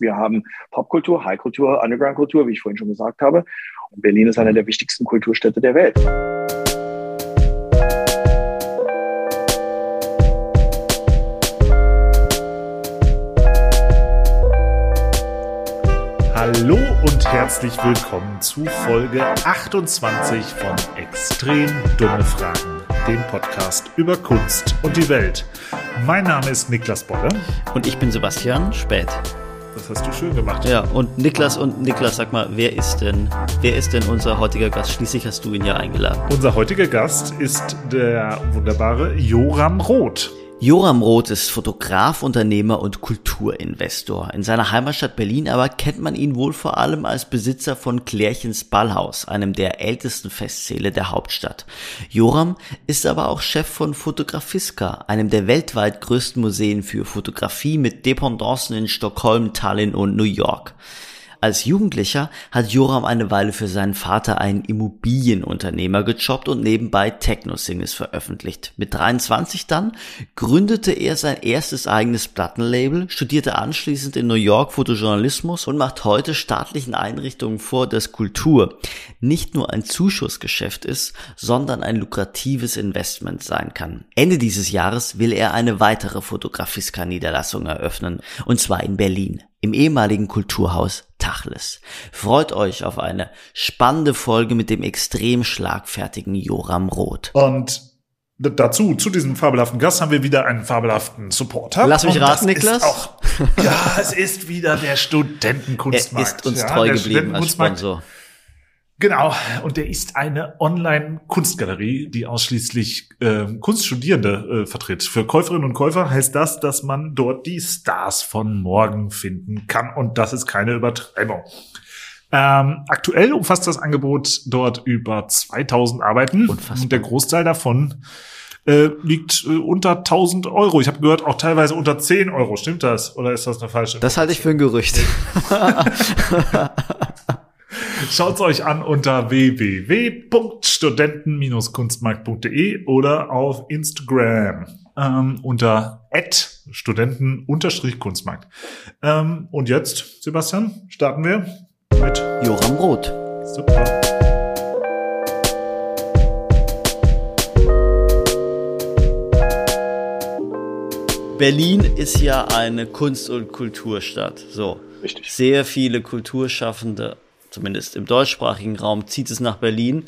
Wir haben Popkultur, Highkultur, Undergroundkultur, wie ich vorhin schon gesagt habe. Und Berlin ist eine der wichtigsten Kulturstädte der Welt. Hallo und herzlich willkommen zu Folge 28 von Extrem Dumme Fragen, dem Podcast über Kunst und die Welt. Mein Name ist Niklas Bolle. Und ich bin Sebastian Spät. Das hast du schön gemacht. Ja, und Niklas und Niklas, sag mal, wer ist denn, wer ist denn unser heutiger Gast? Schließlich hast du ihn ja eingeladen. Unser heutiger Gast ist der wunderbare Joram Roth. Joram Roth ist Fotograf, Unternehmer und Kulturinvestor. In seiner Heimatstadt Berlin aber kennt man ihn wohl vor allem als Besitzer von Klärchens Ballhaus, einem der ältesten Festsäle der Hauptstadt. Joram ist aber auch Chef von Fotografiska, einem der weltweit größten Museen für Fotografie mit Dependancen in Stockholm, Tallinn und New York. Als Jugendlicher hat Joram eine Weile für seinen Vater einen Immobilienunternehmer gejobbt und nebenbei Techno-Singles veröffentlicht. Mit 23 dann gründete er sein erstes eigenes Plattenlabel, studierte anschließend in New York Fotojournalismus und macht heute staatlichen Einrichtungen vor, dass Kultur nicht nur ein Zuschussgeschäft ist, sondern ein lukratives Investment sein kann. Ende dieses Jahres will er eine weitere Fotografiska-Niederlassung eröffnen, und zwar in Berlin im ehemaligen Kulturhaus Tachles. Freut euch auf eine spannende Folge mit dem extrem schlagfertigen Joram Roth. Und dazu, zu diesem fabelhaften Gast, haben wir wieder einen fabelhaften Supporter. Lass mich raten, Niklas. Auch, ja, es ist wieder der Studentenkunstmarkt. Er ist uns ja, treu geblieben als Sponsor. Genau, und der ist eine Online-Kunstgalerie, die ausschließlich äh, Kunststudierende äh, vertritt. Für Käuferinnen und Käufer heißt das, dass man dort die Stars von morgen finden kann. Und das ist keine Übertreibung. Ähm, aktuell umfasst das Angebot dort über 2000 Arbeiten. Unfassbar. Und der Großteil davon äh, liegt äh, unter 1000 Euro. Ich habe gehört, auch teilweise unter 10 Euro. Stimmt das? Oder ist das eine falsche? Das halte ich für ein Gerücht. Schaut's euch an unter www.studenten-kunstmarkt.de oder auf Instagram ähm, unter studenten-kunstmarkt. Ähm, und jetzt, Sebastian, starten wir mit Joram Roth. Super. Berlin ist ja eine Kunst- und Kulturstadt. So. Richtig. Sehr viele Kulturschaffende zumindest im deutschsprachigen Raum, zieht es nach Berlin.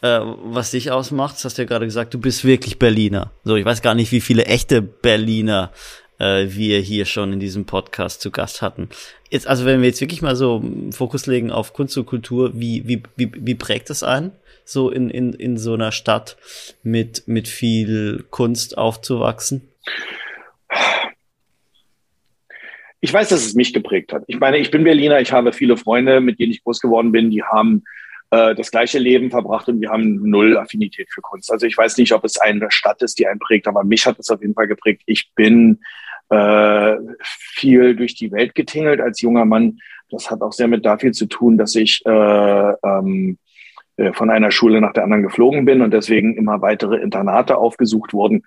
Äh, was dich ausmacht, das hast du ja gerade gesagt, du bist wirklich Berliner. So, ich weiß gar nicht, wie viele echte Berliner äh, wir hier schon in diesem Podcast zu Gast hatten. Jetzt, also wenn wir jetzt wirklich mal so Fokus legen auf Kunst und Kultur, wie, wie, wie, wie prägt das ein? So in, in, in so einer Stadt mit, mit viel Kunst aufzuwachsen? Ich weiß, dass es mich geprägt hat. Ich meine, ich bin Berliner, ich habe viele Freunde, mit denen ich groß geworden bin, die haben äh, das gleiche Leben verbracht und wir haben null Affinität für Kunst. Also ich weiß nicht, ob es eine Stadt ist, die einen prägt, aber mich hat es auf jeden Fall geprägt. Ich bin äh, viel durch die Welt getingelt als junger Mann. Das hat auch sehr mit dafür zu tun, dass ich äh, ähm, äh, von einer Schule nach der anderen geflogen bin und deswegen immer weitere Internate aufgesucht wurden.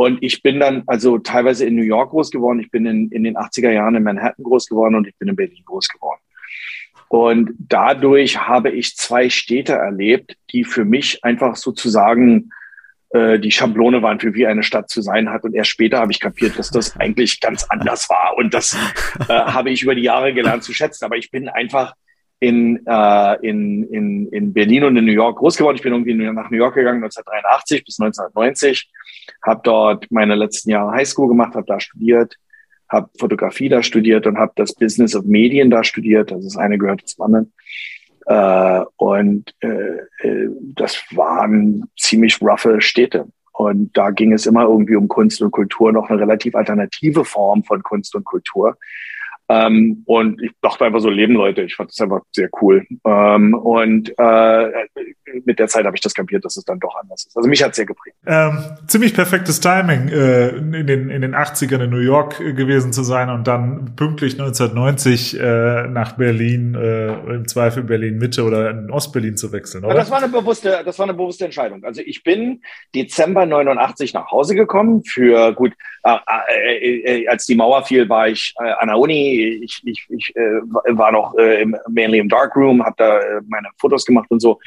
Und ich bin dann also teilweise in New York groß geworden, ich bin in, in den 80er Jahren in Manhattan groß geworden und ich bin in Berlin groß geworden. Und dadurch habe ich zwei Städte erlebt, die für mich einfach sozusagen äh, die Schablone waren, für wie eine Stadt zu sein hat. Und erst später habe ich kapiert, dass das eigentlich ganz anders war. Und das äh, habe ich über die Jahre gelernt zu schätzen. Aber ich bin einfach in, äh, in, in, in Berlin und in New York groß geworden. Ich bin irgendwie nach New York gegangen 1983 bis 1990 habe dort meine letzten Jahre Highschool gemacht, habe da studiert, habe Fotografie da studiert und habe das Business of Medien da studiert. Also das eine gehört zum anderen. Äh, und äh, äh, das waren ziemlich roughe Städte. Und da ging es immer irgendwie um Kunst und Kultur, noch eine relativ alternative Form von Kunst und Kultur. Ähm, und ich dachte einfach so, leben Leute. Ich fand das einfach sehr cool. Ähm, und äh, mit der Zeit habe ich das kapiert, dass es dann doch anders ist. Also mich hat sehr geprägt. Ähm, ziemlich perfektes Timing, äh, in, den, in den 80ern in New York äh, gewesen zu sein und dann pünktlich 1990 äh, nach Berlin, äh, im Zweifel Berlin Mitte oder in Ostberlin zu wechseln. Oder? Das war eine bewusste, das war eine bewusste Entscheidung. Also ich bin Dezember 89 nach Hause gekommen für gut, äh, äh, äh, als die Mauer fiel, war ich äh, an der Uni ich, ich, ich äh, war noch äh, im, mainly im Darkroom, habe da äh, meine Fotos gemacht und so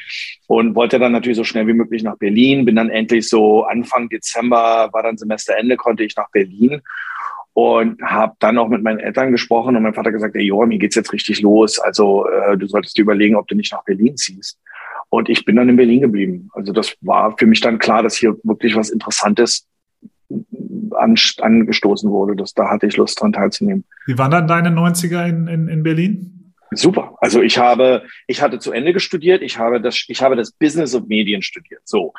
und wollte dann natürlich so schnell wie möglich nach Berlin. Bin dann endlich so Anfang Dezember, war dann Semesterende, konnte ich nach Berlin und habe dann auch mit meinen Eltern gesprochen und mein Vater gesagt, ey, Joa, mir geht's jetzt richtig los. Also äh, du solltest dir überlegen, ob du nicht nach Berlin ziehst. Und ich bin dann in Berlin geblieben. Also das war für mich dann klar, dass hier wirklich was Interessantes an, angestoßen wurde. Das, da hatte ich Lust dran teilzunehmen. Wie waren dann deine 90er in, in, in Berlin? Super. Also ich habe, ich hatte zu Ende gestudiert. Ich habe das, ich habe das Business of Medien studiert. So,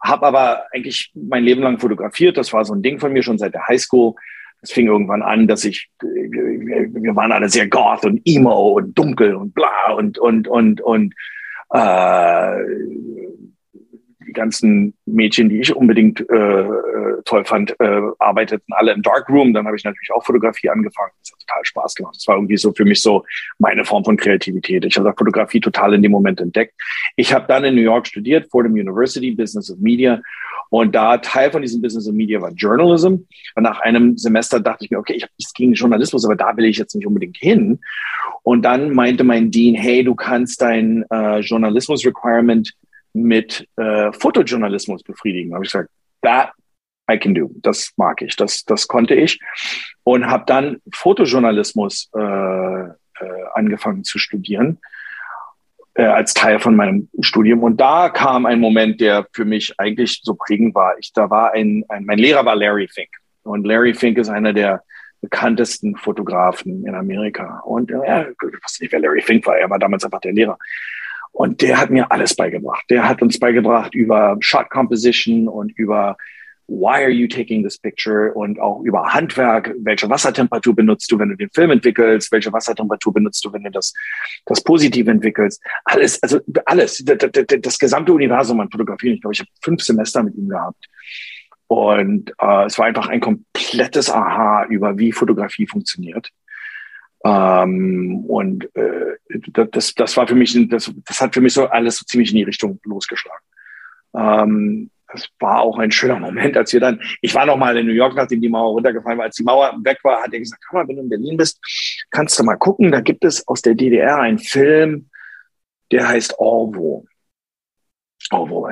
habe aber eigentlich mein Leben lang fotografiert. Das war so ein Ding von mir schon seit der Highschool. Es fing irgendwann an, dass ich, wir waren alle sehr goth und emo und dunkel und bla und und und und äh, die ganzen Mädchen, die ich unbedingt äh, äh, toll fand, äh, arbeiteten alle im Darkroom. Dann habe ich natürlich auch Fotografie angefangen. Das hat total Spaß gemacht. Das war irgendwie so für mich so meine Form von Kreativität. Ich habe Fotografie total in dem Moment entdeckt. Ich habe dann in New York studiert, Fordham University, Business of Media. Und da Teil von diesem Business of Media war Journalism. Und nach einem Semester dachte ich mir, okay, ich habe nichts gegen Journalismus, aber da will ich jetzt nicht unbedingt hin. Und dann meinte mein Dean, hey, du kannst dein äh, Journalismus-Requirement mit äh, Fotojournalismus befriedigen. Da habe ich gesagt, that I can do. Das mag ich, das, das konnte ich. Und habe dann Fotojournalismus äh, äh, angefangen zu studieren äh, als Teil von meinem Studium. Und da kam ein Moment, der für mich eigentlich so prägend war. Ich, da war ein, ein mein Lehrer war Larry Fink. Und Larry Fink ist einer der bekanntesten Fotografen in Amerika. Und ja, ich weiß nicht, wer Larry Fink war. Er war damals einfach der Lehrer. Und der hat mir alles beigebracht. Der hat uns beigebracht über Shot Composition und über Why are you taking this picture und auch über Handwerk. Welche Wassertemperatur benutzt du, wenn du den Film entwickelst? Welche Wassertemperatur benutzt du, wenn du das, das Positiv entwickelst? Alles, also alles, das, das, das gesamte Universum an Fotografie. Ich glaube, ich habe fünf Semester mit ihm gehabt. Und äh, es war einfach ein komplettes Aha über, wie Fotografie funktioniert. Ähm, und äh, das, das war für mich, das, das hat für mich so alles so ziemlich in die Richtung losgeschlagen. Ähm, das war auch ein schöner Moment, als wir dann, ich war noch mal in New York, nachdem die Mauer runtergefallen war. Als die Mauer weg war, hat er gesagt, komm mal, wenn du in Berlin bist, kannst du mal gucken. Da gibt es aus der DDR einen Film, der heißt Orwo. Orwo,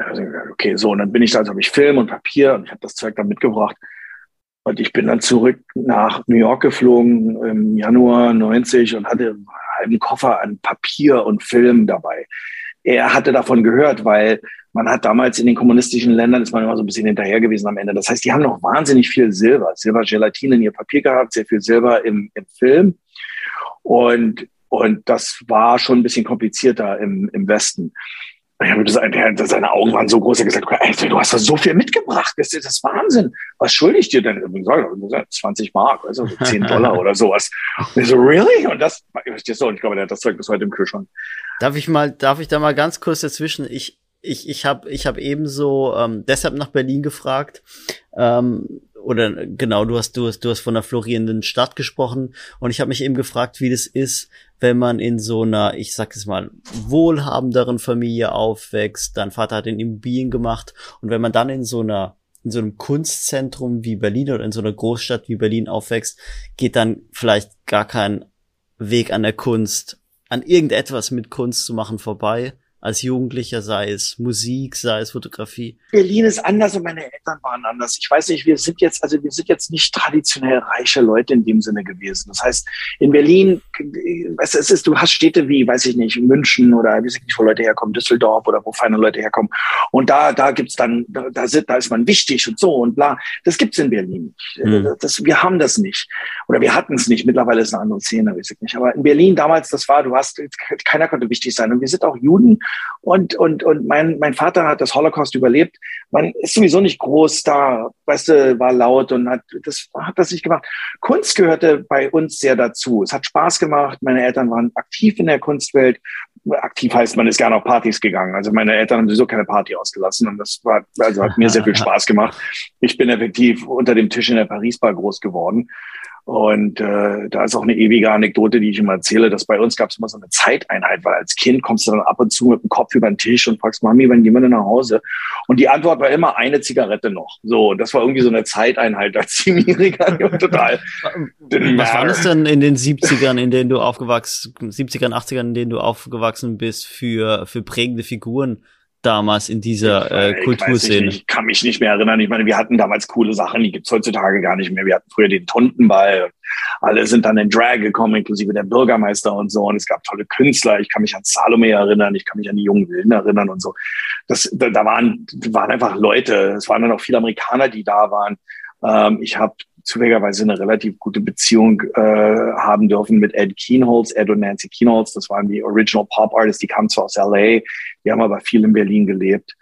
okay, so, und dann bin ich da, also habe ich Film und Papier und ich habe das Zeug dann mitgebracht. Und ich bin dann zurück nach New York geflogen im Januar 90 und hatte einen Koffer an Papier und Film dabei. Er hatte davon gehört, weil man hat damals in den kommunistischen Ländern ist man immer so ein bisschen hinterher gewesen am Ende. Das heißt, die haben noch wahnsinnig viel Silber, Silber-Gelatine in ihr Papier gehabt, sehr viel Silber im, im Film. Und, und das war schon ein bisschen komplizierter im, im Westen. Ich habe der, seine Augen waren so groß, er gesagt, Alter, du hast da so viel mitgebracht, das ist das Wahnsinn. Was schulde ich dir denn? Ich sag, 20 Mark, also 10 Dollar oder sowas. Und ich so, really? Und das, ich so, und ich glaube, der hat das Zeug bis heute im Kühlschrank. Darf ich mal, darf ich da mal ganz kurz dazwischen? Ich, ich, ich habe, ich habe ebenso ähm, deshalb nach Berlin gefragt. Ähm, oder genau, du hast, du hast, du hast von einer florierenden Stadt gesprochen und ich habe mich eben gefragt, wie das ist, wenn man in so einer, ich sag es mal, wohlhabenderen Familie aufwächst. Dein Vater hat den Immobilien gemacht und wenn man dann in so einer in so einem Kunstzentrum wie Berlin oder in so einer Großstadt wie Berlin aufwächst, geht dann vielleicht gar kein Weg an der Kunst, an irgendetwas mit Kunst zu machen vorbei als Jugendlicher, sei es Musik, sei es Fotografie? Berlin ist anders und meine Eltern waren anders. Ich weiß nicht, wir sind jetzt, also wir sind jetzt nicht traditionell reiche Leute in dem Sinne gewesen. Das heißt, in Berlin, es ist, du hast Städte wie, weiß ich nicht, München oder weiß ich nicht, wo Leute herkommen, Düsseldorf oder wo feine Leute herkommen. Und da, da gibt's dann, da, da, sind, da ist man wichtig und so und bla. Das gibt's in Berlin nicht. Mhm. Das, wir haben das nicht. Oder wir hatten es nicht. Mittlerweile ist eine andere Szene, weiß ich nicht. Aber in Berlin damals, das war, du hast, keiner konnte wichtig sein. Und wir sind auch Juden und, und, und mein, mein Vater hat das Holocaust überlebt. Man ist sowieso nicht groß da, weißt du, war laut und hat das, hat das nicht gemacht. Kunst gehörte bei uns sehr dazu. Es hat Spaß gemacht. Meine Eltern waren aktiv in der Kunstwelt. Aktiv heißt, man ist gerne auf Partys gegangen. Also meine Eltern haben sowieso keine Party ausgelassen und das war, also hat mir sehr viel Spaß gemacht. Ich bin effektiv unter dem Tisch in der Paris-Bar groß geworden. Und äh, da ist auch eine ewige Anekdote, die ich immer erzähle, dass bei uns gab es immer so eine Zeiteinheit, weil als Kind kommst du dann ab und zu mit dem Kopf über den Tisch und fragst, Mami, wann gehen wir denn nach Hause? Und die Antwort war immer eine Zigarette noch. So, das war irgendwie so eine Zeiteinheit als Siebenjähriger. total. Was war das denn in den 70ern, in denen du aufgewachsen, 70ern, 80ern, in denen du aufgewachsen bist, für, für prägende Figuren? Damals in dieser äh, Kulturszene? Ich, ich, kann mich nicht mehr erinnern. Ich meine, wir hatten damals coole Sachen, die gibt's heutzutage gar nicht mehr. Wir hatten früher den Tuntenball. Alle sind dann in Drag gekommen, inklusive der Bürgermeister und so. Und es gab tolle Künstler. Ich kann mich an Salome erinnern. Ich kann mich an die jungen Wilden erinnern und so. Das, da, da waren, waren einfach Leute. Es waren dann auch viele Amerikaner, die da waren. Ähm, ich habe zufälligerweise eine relativ gute Beziehung äh, haben dürfen mit Ed Keenholz, Ed und Nancy Keenholz. Das waren die Original Pop Artists, die kamen zwar aus LA, die haben aber viel in Berlin gelebt.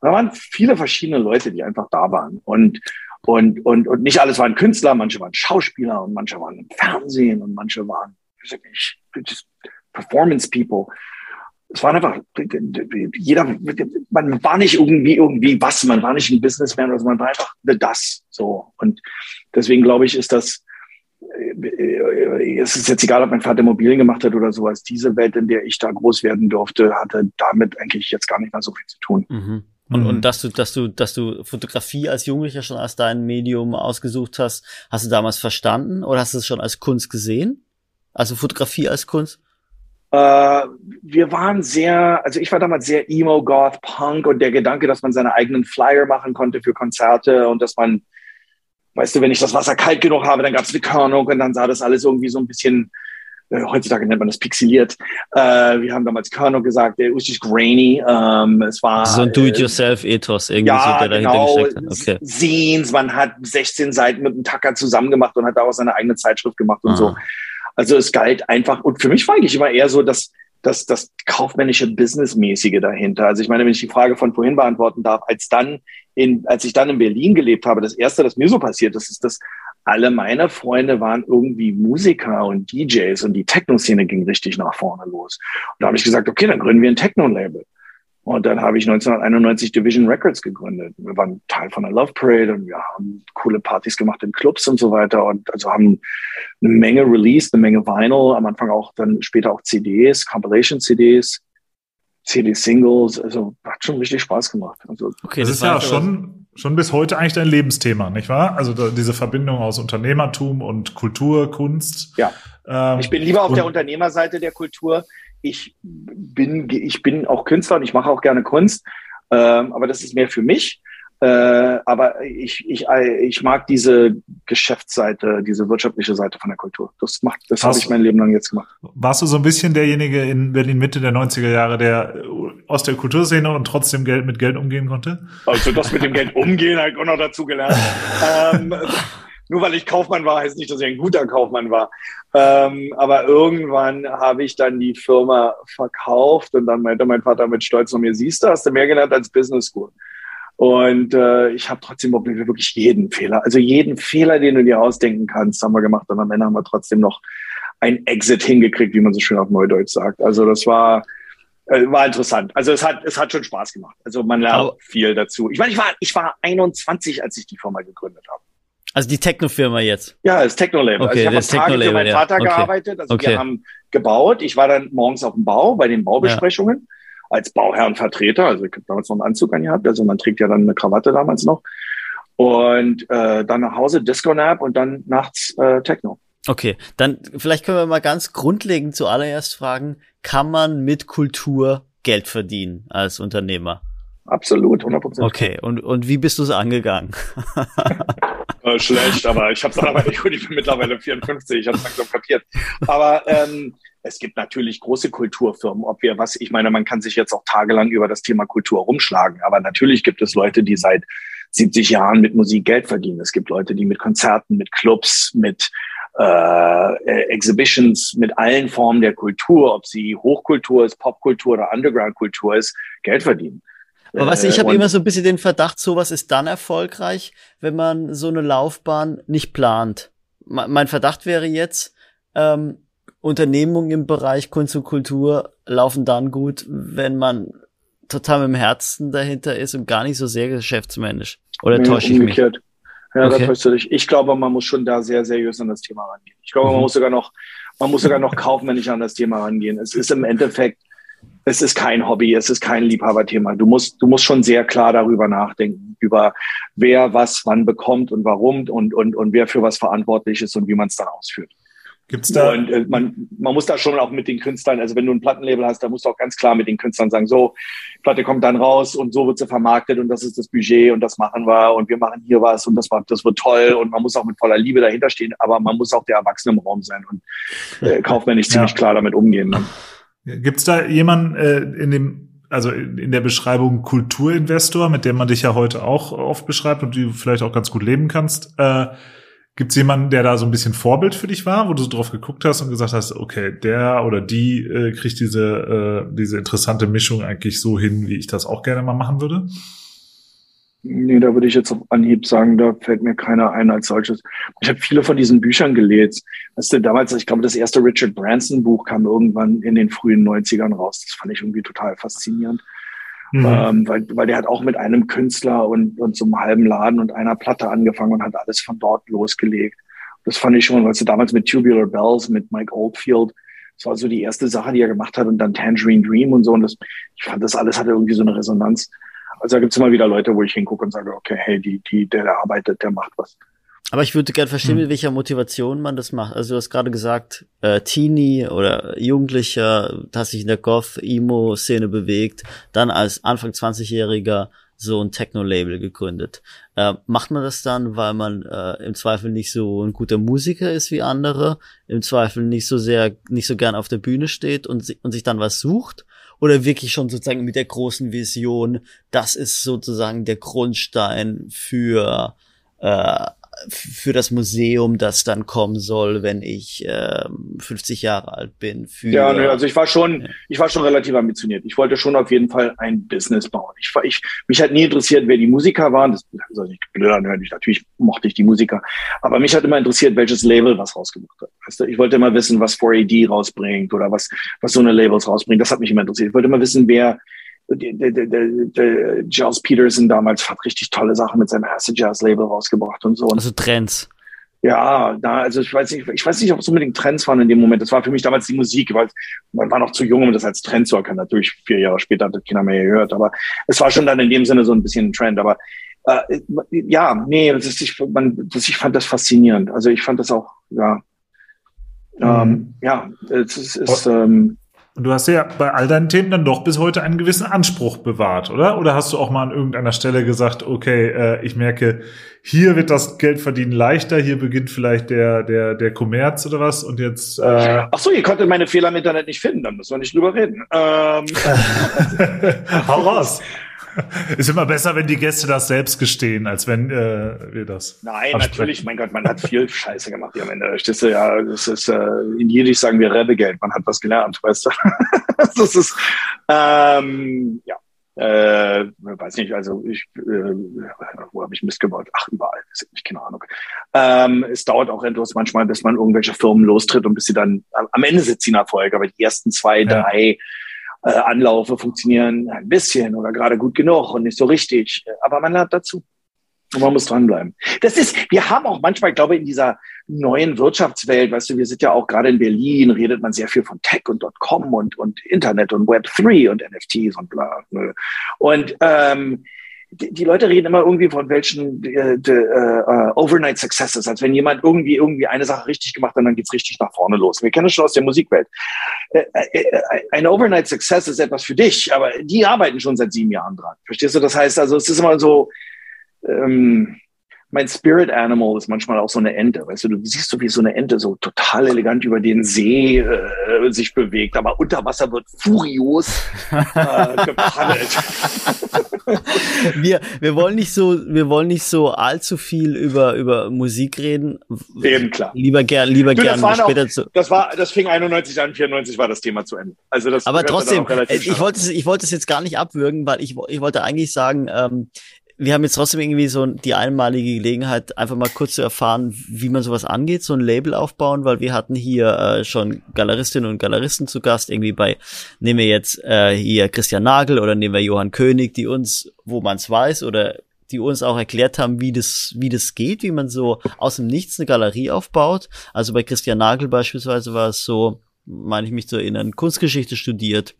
da waren viele verschiedene Leute, die einfach da waren. Und, und, und, und nicht alles waren Künstler, manche waren Schauspieler und manche waren im Fernsehen und manche waren Performance People es war einfach, jeder, man war nicht irgendwie, irgendwie was, man war nicht ein Businessman, also man war einfach das, so. Und deswegen glaube ich, ist das, es ist jetzt egal, ob mein Vater Immobilien gemacht hat oder sowas. Diese Welt, in der ich da groß werden durfte, hatte damit eigentlich jetzt gar nicht mehr so viel zu tun. Mhm. Und, mhm. und dass du, dass du, dass du Fotografie als Jugendlicher schon als dein Medium ausgesucht hast, hast du damals verstanden oder hast du es schon als Kunst gesehen? Also Fotografie als Kunst? Äh, wir waren sehr, also ich war damals sehr Emo, Goth, Punk und der Gedanke, dass man seine eigenen Flyer machen konnte für Konzerte und dass man, weißt du, wenn ich das Wasser kalt genug habe, dann gab es eine Körnung und dann sah das alles irgendwie so ein bisschen, äh, heutzutage nennt man das pixeliert. Äh, wir haben damals Körnung gesagt, it was just grainy. Ähm, es war so ein Do-it-yourself-Ethos irgendwie ja, so, der genau, dahinter gesteckt hat. Okay. Scenes, man hat 16 Seiten mit einem Tacker zusammen gemacht und hat daraus seine eigene Zeitschrift gemacht und ah. so. Also es galt einfach, und für mich war eigentlich immer eher so, dass das, das kaufmännische Businessmäßige dahinter. Also ich meine, wenn ich die Frage von vorhin beantworten darf, als dann in, als ich dann in Berlin gelebt habe, das erste, das mir so passiert ist, ist, dass alle meine Freunde waren irgendwie Musiker und DJs und die Techno-Szene ging richtig nach vorne los. Und da habe ich gesagt, okay, dann gründen wir ein Techno-Label. Und dann habe ich 1991 Division Records gegründet. Wir waren Teil von der Love Parade und wir haben coole Partys gemacht in Clubs und so weiter und also haben eine Menge released, eine Menge Vinyl, am Anfang auch dann später auch CDs, Compilation CDs, CD-Singles. Also hat schon richtig Spaß gemacht. Also, okay, das, das ist ja schon, schon bis heute eigentlich dein Lebensthema, nicht wahr? Also da, diese Verbindung aus Unternehmertum und Kultur, Kunst. Ja. Ähm, ich bin lieber auf der Unternehmerseite der Kultur ich bin, ich bin auch Künstler und ich mache auch gerne Kunst, ähm, aber das ist mehr für mich. Äh, aber ich, ich, ich mag diese Geschäftsseite, diese wirtschaftliche Seite von der Kultur. Das macht, das habe ich mein Leben lang jetzt gemacht. Warst du so ein bisschen derjenige in Berlin Mitte der 90er Jahre, der aus der Kulturszene und trotzdem Geld mit Geld umgehen konnte? Also das mit dem Geld umgehen habe ich auch noch dazu gelernt. ähm, nur weil ich Kaufmann war, heißt nicht, dass ich ein guter Kaufmann war. Ähm, aber irgendwann habe ich dann die Firma verkauft und dann meinte mein Vater mit Stolz zu mir, siehst du, hast du mehr gelernt als Business School. Und äh, ich habe trotzdem wirklich jeden Fehler, also jeden Fehler, den du dir ausdenken kannst, haben wir gemacht. Und am Ende haben wir trotzdem noch ein Exit hingekriegt, wie man so schön auf Neudeutsch sagt. Also das war, äh, war interessant. Also es hat, es hat schon Spaß gemacht. Also man lernt viel dazu. Ich meine, ich war, ich war 21, als ich die Firma gegründet habe. Also die Techno-Firma jetzt? Ja, das Techno-Label. Okay, also ich habe Tage für meinen Vater ja. okay. gearbeitet. Also okay. wir haben gebaut. Ich war dann morgens auf dem Bau bei den Baubesprechungen ja. als Bauherrenvertreter. Also ich habe damals noch einen Anzug angehabt. Also man trägt ja dann eine Krawatte damals noch. Und äh, dann nach Hause Disco-Nap und dann nachts äh, Techno. Okay, dann vielleicht können wir mal ganz grundlegend zuallererst fragen, kann man mit Kultur Geld verdienen als Unternehmer? Absolut, 100 Prozent. Okay, und, und wie bist du es angegangen? äh, schlecht, aber ich habe es gut. Ich bin mittlerweile 54, ich habe es langsam kapiert. Aber ähm, es gibt natürlich große Kulturfirmen. Ob wir was, ich meine, man kann sich jetzt auch tagelang über das Thema Kultur rumschlagen, aber natürlich gibt es Leute, die seit 70 Jahren mit Musik Geld verdienen. Es gibt Leute, die mit Konzerten, mit Clubs, mit äh, Exhibitions, mit allen Formen der Kultur, ob sie Hochkultur ist, Popkultur oder Underground-Kultur ist, Geld verdienen. Aber weißt du, ich habe immer so ein bisschen den Verdacht, sowas ist dann erfolgreich, wenn man so eine Laufbahn nicht plant. Mein Verdacht wäre jetzt, ähm, Unternehmungen im Bereich Kunst und Kultur laufen dann gut, wenn man total mit dem Herzen dahinter ist und gar nicht so sehr geschäftsmännisch. Oder nee, täusche ich umgekehrt. mich? Ja, okay. da täuscht du dich. Ich glaube, man muss schon da sehr seriös an das Thema rangehen. Ich glaube, mhm. man muss sogar noch, man muss sogar noch kaufmännisch an das Thema rangehen. Es ist im Endeffekt, es ist kein Hobby, es ist kein Liebhaberthema. Du musst, du musst schon sehr klar darüber nachdenken, über wer was wann bekommt und warum und, und, und wer für was verantwortlich ist und wie man es dann ausführt. Gibt's da? Und äh, man, man muss da schon auch mit den Künstlern, also wenn du ein Plattenlabel hast, da musst du auch ganz klar mit den Künstlern sagen, so, Platte kommt dann raus und so wird sie vermarktet und das ist das Budget und das machen wir und wir machen hier was und das, war, das wird toll und man muss auch mit voller Liebe dahinter stehen, aber man muss auch der Erwachsene im Raum sein und äh, kaufmännisch ja. ziemlich klar damit umgehen. Ne? Gibt's da jemanden äh, in dem also in der Beschreibung Kulturinvestor, mit dem man dich ja heute auch oft beschreibt und du vielleicht auch ganz gut leben kannst, äh, Gibt es jemanden, der da so ein bisschen Vorbild für dich war, wo du so drauf geguckt hast und gesagt hast, okay, der oder die äh, kriegt diese, äh, diese interessante Mischung eigentlich so hin, wie ich das auch gerne mal machen würde? Nee, da würde ich jetzt auf Anhieb sagen, da fällt mir keiner ein als solches. Ich habe viele von diesen Büchern gelesen. Weißt du, damals, ich glaube, das erste Richard Branson Buch kam irgendwann in den frühen 90ern raus. Das fand ich irgendwie total faszinierend. Mhm. Ähm, weil, weil der hat auch mit einem Künstler und, und so einem halben Laden und einer Platte angefangen und hat alles von dort losgelegt. Das fand ich schon, weißt du, damals mit Tubular Bells, mit Mike Oldfield, das war so die erste Sache, die er gemacht hat und dann Tangerine Dream und so. Und das, ich fand, das alles hatte irgendwie so eine Resonanz. Also da gibt's immer wieder Leute, wo ich hingucke und sage, okay, hey, die, die, der, der arbeitet, der macht was. Aber ich würde gerne verstehen, hm. mit welcher Motivation man das macht. Also du hast gerade gesagt, äh, Teenie oder Jugendlicher hat sich in der Goth-Emo-Szene bewegt, dann als Anfang 20-Jähriger so ein Techno-Label gegründet. Äh, macht man das dann, weil man äh, im Zweifel nicht so ein guter Musiker ist wie andere, im Zweifel nicht so sehr, nicht so gern auf der Bühne steht und, und sich dann was sucht? Oder wirklich schon sozusagen mit der großen Vision, das ist sozusagen der Grundstein für äh, für das Museum, das dann kommen soll, wenn ich äh, 50 Jahre alt bin. Für, ja, also ich war schon, ja. ich war schon relativ ambitioniert. Ich wollte schon auf jeden Fall ein Business bauen. Ich, ich mich hat nie interessiert, wer die Musiker waren. Das soll nicht blöd anhören. Ich, natürlich mochte ich die Musiker, aber mich hat immer interessiert, welches Label was rausgebracht hat. Weißt du, ich wollte immer wissen, was 4AD rausbringt oder was was so eine Labels rausbringt. Das hat mich immer interessiert. Ich wollte immer wissen, wer der, der, der, der Giles Peterson damals hat richtig tolle Sachen mit seinem Acid Jazz Label rausgebracht und so. Also Trends. Ja, da, also ich weiß nicht, ich weiß nicht, ob es unbedingt Trends waren in dem Moment. Das war für mich damals die Musik, weil man war noch zu jung, um das als Trend zu erkennen. Natürlich vier Jahre später hat das keiner mehr gehört, aber es war schon dann in dem Sinne so ein bisschen ein Trend. Aber äh, ja, nee, das ist, ich, man, das, ich fand das faszinierend. Also ich fand das auch, ja, ähm, mhm. ja, es ist, ist ähm, und du hast ja bei all deinen Themen dann doch bis heute einen gewissen Anspruch bewahrt, oder? Oder hast du auch mal an irgendeiner Stelle gesagt, okay, äh, ich merke, hier wird das Geldverdienen leichter, hier beginnt vielleicht der, der, der Kommerz oder was und jetzt. Äh Ach so, ihr konntet meine Fehler im Internet nicht finden, dann müssen wir nicht drüber reden. Ähm. Hau raus. Ist immer besser, wenn die Gäste das selbst gestehen, als wenn äh, wir das. Nein, natürlich, mein Gott, man hat viel Scheiße gemacht hier am Ende. Stehst du, ja, das ist, äh, in Jiddisch sagen wir Rebbegeld, man hat was gelernt, weißt du. das ist, ähm, ja. Äh, weiß nicht, also ich, äh, wo habe ich Mist gebaut? Ach, überall, ich keine Ahnung. Ähm, es dauert auch etwas manchmal, bis man irgendwelche Firmen lostritt und bis sie dann, am Ende sitzt sie in Erfolg, aber die ersten zwei, ja. drei äh, Anlaufe funktionieren ein bisschen oder gerade gut genug und nicht so richtig. Aber man lernt dazu. Und man muss dranbleiben. Das ist, wir haben auch manchmal, ich glaube, in dieser neuen Wirtschaftswelt, weißt du, wir sind ja auch gerade in Berlin, redet man sehr viel von Tech und .com und, und Internet und Web3 und NFTs und bla. Und ähm, die, Leute reden immer irgendwie von welchen äh, de, äh, Overnight Successes, als wenn jemand irgendwie irgendwie eine Sache richtig gemacht hat, dann geht's richtig nach vorne los. Wir kennen es schon aus der Musikwelt. Äh, äh, äh, ein Overnight Success ist etwas für dich, aber die arbeiten schon seit sieben Jahren dran. Verstehst du? Das heißt also, es ist immer so, ähm, mein Spirit Animal ist manchmal auch so eine Ente. Weißt du, du siehst so, wie so eine Ente so total elegant über den See äh, sich bewegt, aber unter Wasser wird furios äh, gepaddelt. wir, wir wollen nicht so, wir wollen nicht so allzu viel über, über Musik reden. Eben klar. Lieber gern, lieber du, gern später auch, zu. Das war, das fing 91 an, 94 war das Thema zu Ende. Also das aber trotzdem, ich wollte es, ich wollte es jetzt gar nicht abwürgen, weil ich, ich wollte eigentlich sagen, ähm, wir haben jetzt trotzdem irgendwie so die einmalige Gelegenheit, einfach mal kurz zu erfahren, wie man sowas angeht, so ein Label aufbauen, weil wir hatten hier äh, schon Galeristinnen und Galeristen zu Gast, irgendwie bei, nehmen wir jetzt äh, hier Christian Nagel oder nehmen wir Johann König, die uns, wo man es weiß, oder die uns auch erklärt haben, wie das, wie das geht, wie man so aus dem Nichts eine Galerie aufbaut. Also bei Christian Nagel beispielsweise war es so, meine ich mich zu erinnern, Kunstgeschichte studiert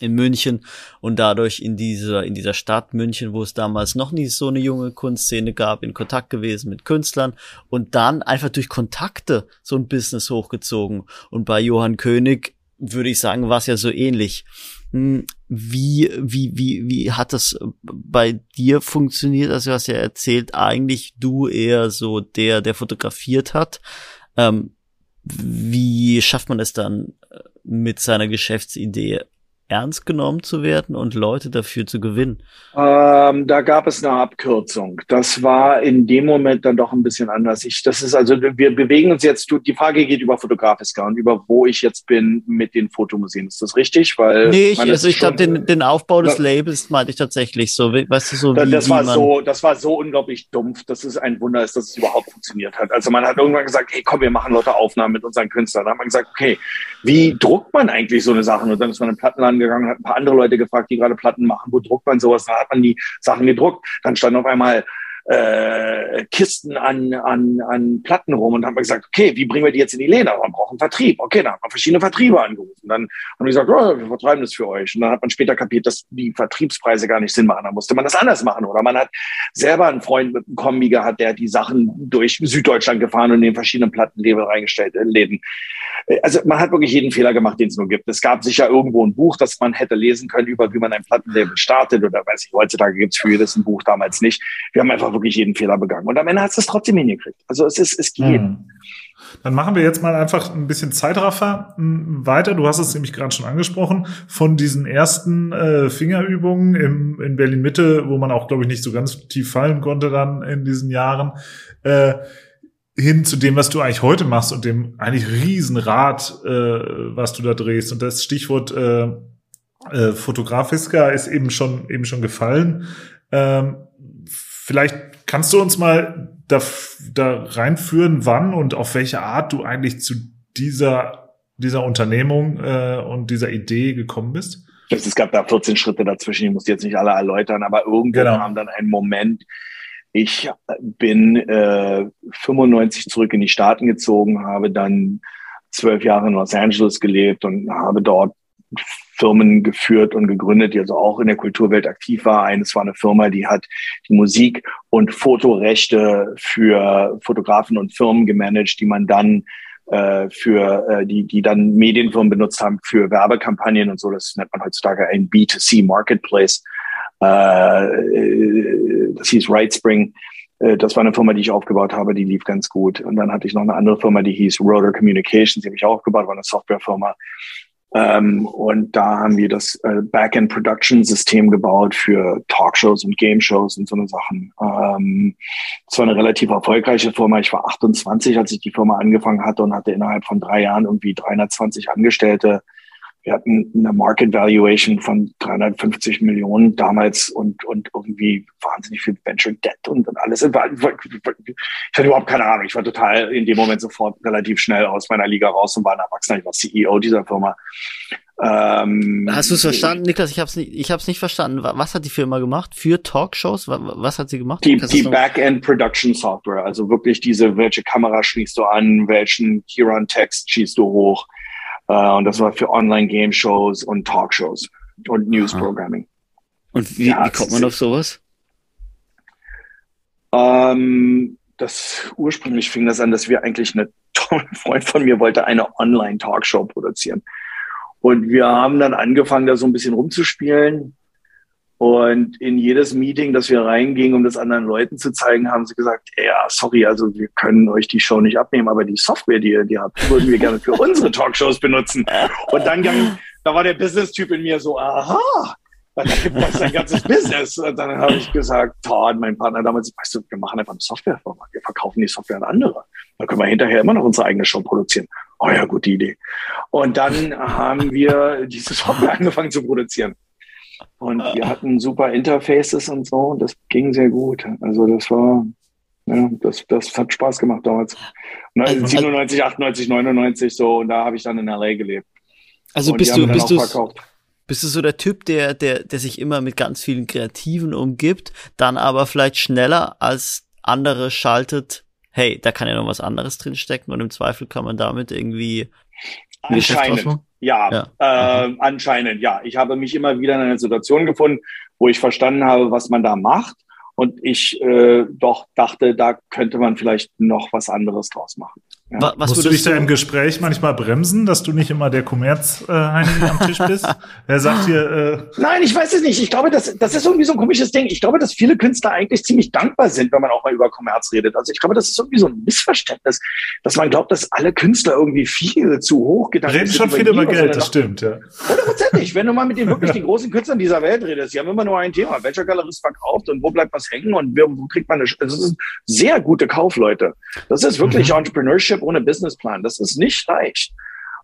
in München und dadurch in dieser, in dieser Stadt München, wo es damals noch nicht so eine junge Kunstszene gab, in Kontakt gewesen mit Künstlern und dann einfach durch Kontakte so ein Business hochgezogen. Und bei Johann König würde ich sagen, war es ja so ähnlich. Hm, wie, wie, wie, wie hat das bei dir funktioniert? Also du hast ja erzählt, eigentlich du eher so der, der fotografiert hat. Ähm, wie schafft man es dann mit seiner Geschäftsidee ernst genommen zu werden und Leute dafür zu gewinnen? Ähm, da gab es eine Abkürzung. Das war in dem Moment dann doch ein bisschen anders. Ich, das ist also, wir bewegen uns jetzt, die Frage geht über Fotografiska und über wo ich jetzt bin mit den Fotomuseen. Ist das richtig? Weil nee, ich, also ich glaube, den, den Aufbau des Labels meinte ich tatsächlich so. Weißt du, so wie, das war so, das war so unglaublich dumpf, dass es ein Wunder ist, dass es überhaupt funktioniert hat. Also man hat irgendwann gesagt, hey, komm, wir machen Leute Aufnahmen mit unseren Künstlern. Dann hat man gesagt, okay, wie druckt man eigentlich so eine Sache? Und dann ist man den Plattenladen gegangen, hat ein paar andere Leute gefragt, die gerade Platten machen, wo druckt man sowas? Da hat man die Sachen gedruckt. Dann stand auf einmal äh, Kisten an, an, an Platten rum und haben wir gesagt, okay, wie bringen wir die jetzt in die Läden? Man braucht einen Vertrieb. Okay, dann hat man verschiedene Vertriebe angerufen. Dann haben wir gesagt, oh, wir vertreiben das für euch. Und dann hat man später kapiert, dass die Vertriebspreise gar nicht Sinn machen. Dann musste man das anders machen. Oder man hat selber einen Freund mit einem Kombi gehabt, der die Sachen durch Süddeutschland gefahren und in den verschiedenen Plattenlabel reingestellt, äh, Läden. Also man hat wirklich jeden Fehler gemacht, den es nur gibt. Es gab sicher irgendwo ein Buch, das man hätte lesen können über, wie man ein Plattenlabel startet. Oder weiß ich, heutzutage gibt es für jedes ein Buch, damals nicht. Wir haben einfach wirklich jeden Fehler begangen. Und am Ende hat es trotzdem hingekriegt. Also es ist, es geht. Mhm. Dann machen wir jetzt mal einfach ein bisschen Zeitraffer hm, weiter. Du hast es nämlich gerade schon angesprochen, von diesen ersten äh, Fingerübungen im, in Berlin Mitte, wo man auch, glaube ich, nicht so ganz tief fallen konnte dann in diesen Jahren, äh, hin zu dem, was du eigentlich heute machst und dem eigentlich Riesenrad, äh, was du da drehst. Und das Stichwort äh, äh, Fotografiska ist eben schon eben schon gefallen. Ähm, vielleicht kannst du uns mal da, da reinführen, wann und auf welche Art du eigentlich zu dieser dieser Unternehmung äh, und dieser Idee gekommen bist? Es gab da 14 Schritte dazwischen, ich muss jetzt nicht alle erläutern, aber irgendwo genau. kam dann ein Moment, ich bin äh, 95 zurück in die Staaten gezogen, habe dann zwölf Jahre in Los Angeles gelebt und habe dort Firmen geführt und gegründet, die also auch in der Kulturwelt aktiv war. Eines war eine Firma, die hat die Musik- und Fotorechte für Fotografen und Firmen gemanagt, die man dann äh, für äh, die, die dann Medienfirmen benutzt haben für Werbekampagnen und so. Das nennt man heutzutage ein B2C Marketplace. Äh, das hieß Rightspring. Das war eine Firma, die ich aufgebaut habe, die lief ganz gut. Und dann hatte ich noch eine andere Firma, die hieß Rotor Communications, die habe ich auch aufgebaut, war eine Softwarefirma. Ähm, und da haben wir das äh, Backend Production System gebaut für Talkshows und Game Shows und so eine Sachen. Ähm, das war eine relativ erfolgreiche Firma. Ich war 28, als ich die Firma angefangen hatte und hatte innerhalb von drei Jahren irgendwie 320 Angestellte wir hatten eine Market Valuation von 350 Millionen damals und, und irgendwie wahnsinnig viel Venture Debt und, und alles. Ich hatte überhaupt keine Ahnung. Ich war total in dem Moment sofort relativ schnell aus meiner Liga raus und war ein Erwachsener. Ich war CEO dieser Firma. Ähm, Hast du es verstanden, Niklas? Ich habe es nicht, ich hab's nicht verstanden. Was hat die Firma gemacht für Talkshows? Was hat sie gemacht? Die, die Backend Production Software, also wirklich diese, welche Kamera schließt du an, welchen Kiran-Text schießt du hoch, Uh, und das war für Online-Game-Shows und Talkshows und News-Programming. Und wie, ja, wie kommt man auf sowas? Ähm, das ursprünglich fing das an, dass wir eigentlich eine tolle Freund von mir wollte eine Online-Talkshow produzieren. Und wir haben dann angefangen, da so ein bisschen rumzuspielen. Und in jedes Meeting, das wir reingingen, um das anderen Leuten zu zeigen, haben sie gesagt, ja, sorry, also wir können euch die Show nicht abnehmen, aber die Software, die ihr die habt, würden wir gerne für unsere Talkshows benutzen. Und dann gang, da war der Business-Typ in mir so, aha, da gibt es ein ganzes Business. Und dann habe ich gesagt, Todd, mein Partner damals, weißt du, wir machen einfach eine Softwarefirma. Wir verkaufen die Software an andere. Dann können wir hinterher immer noch unsere eigene Show produzieren. Oh ja, gute Idee. Und dann haben wir diese Software angefangen zu produzieren. Und wir hatten super Interfaces und so und das ging sehr gut. Also das war, ja, das, das hat Spaß gemacht damals. 97, 98, 99 so und da habe ich dann in LA gelebt. Also bist du, bist du, Bist du so der Typ, der, der, der sich immer mit ganz vielen Kreativen umgibt, dann aber vielleicht schneller als andere schaltet, hey, da kann ja noch was anderes drinstecken und im Zweifel kann man damit irgendwie Anscheinend, ja, ja. Äh, anscheinend, ja. Ich habe mich immer wieder in einer Situation gefunden, wo ich verstanden habe, was man da macht und ich äh, doch dachte, da könnte man vielleicht noch was anderes draus machen. Ja. Was Musst du dich da im Gespräch manchmal bremsen, dass du nicht immer der Kommerz äh, am Tisch bist? Wer sagt hier? Äh Nein, ich weiß es nicht. Ich glaube, das, das ist irgendwie so ein komisches Ding. Ich glaube, dass viele Künstler eigentlich ziemlich dankbar sind, wenn man auch mal über Kommerz redet. Also ich glaube, das ist irgendwie so ein Missverständnis, dass man glaubt, dass alle Künstler irgendwie viel zu hoch gedacht Reden schon viel über Geld, das stimmt, ja. Hundertprozentig. wenn du mal mit den wirklich den großen Künstlern dieser Welt redest, die haben immer nur ein Thema. Welcher Galerist verkauft und wo bleibt was hängen und wo kriegt man eine, das sind sehr gute Kaufleute. Das ist wirklich mhm. Entrepreneurship ohne Businessplan. Das ist nicht leicht.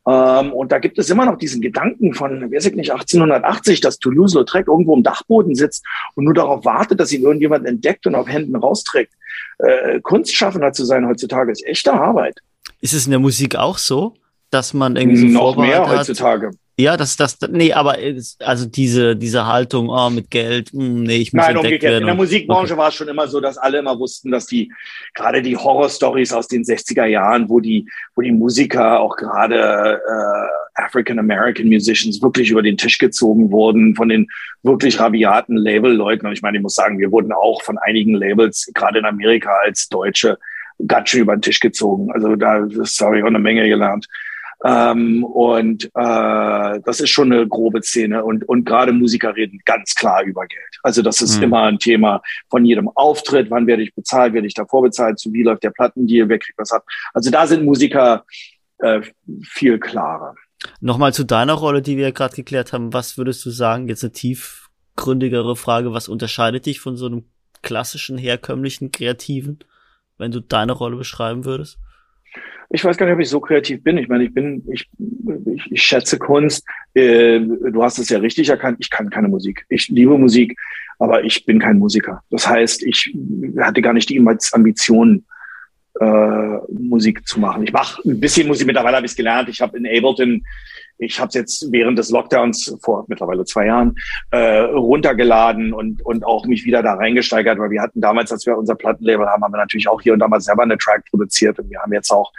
Ähm, und da gibt es immer noch diesen Gedanken von, weiß ich nicht, 1880, dass Toulouse-Lautrec irgendwo im Dachboden sitzt und nur darauf wartet, dass ihn irgendjemand entdeckt und auf Händen rausträgt. Äh, Kunstschaffender zu sein heutzutage ist echte Arbeit. Ist es in der Musik auch so, dass man irgendwie so noch mehr heutzutage? Ja, das, das, nee, aber also diese, diese Haltung, oh, mit Geld, mh, hm, nee, ich muss Nein, umgekehrt. In der Musikbranche okay. war es schon immer so, dass alle immer wussten, dass die, gerade die Horror-Stories aus den 60er Jahren, wo die, wo die Musiker, auch gerade äh, African American Musicians, wirklich über den Tisch gezogen wurden von den wirklich rabiaten Label-Leuten. Und ich meine, ich muss sagen, wir wurden auch von einigen Labels, gerade in Amerika als Deutsche, ganz schön über den Tisch gezogen. Also da, habe ich auch eine Menge gelernt. Ähm, und äh, das ist schon eine grobe Szene. Und, und gerade Musiker reden ganz klar über Geld. Also das ist mhm. immer ein Thema von jedem Auftritt. Wann werde ich bezahlt? Werde ich davor bezahlt? Zu wie läuft der Plattendeal? Wer kriegt was ab? Also da sind Musiker äh, viel klarer. Nochmal zu deiner Rolle, die wir gerade geklärt haben. Was würdest du sagen? Jetzt eine tiefgründigere Frage. Was unterscheidet dich von so einem klassischen, herkömmlichen Kreativen, wenn du deine Rolle beschreiben würdest? Ich weiß gar nicht, ob ich so kreativ bin. Ich meine, ich bin, ich, ich, ich schätze Kunst. Äh, du hast es ja richtig erkannt. Ich kann keine Musik. Ich liebe Musik, aber ich bin kein Musiker. Das heißt, ich hatte gar nicht die Ambition, äh, Musik zu machen. Ich mache ein bisschen Musik. Mittlerweile habe ich es gelernt. Ich habe in Ableton ich habe es jetzt während des Lockdowns vor mittlerweile zwei Jahren äh, runtergeladen und, und auch mich wieder da reingesteigert, weil wir hatten damals, als wir unser Plattenlabel haben, haben wir natürlich auch hier und da mal selber eine Track produziert und wir haben jetzt auch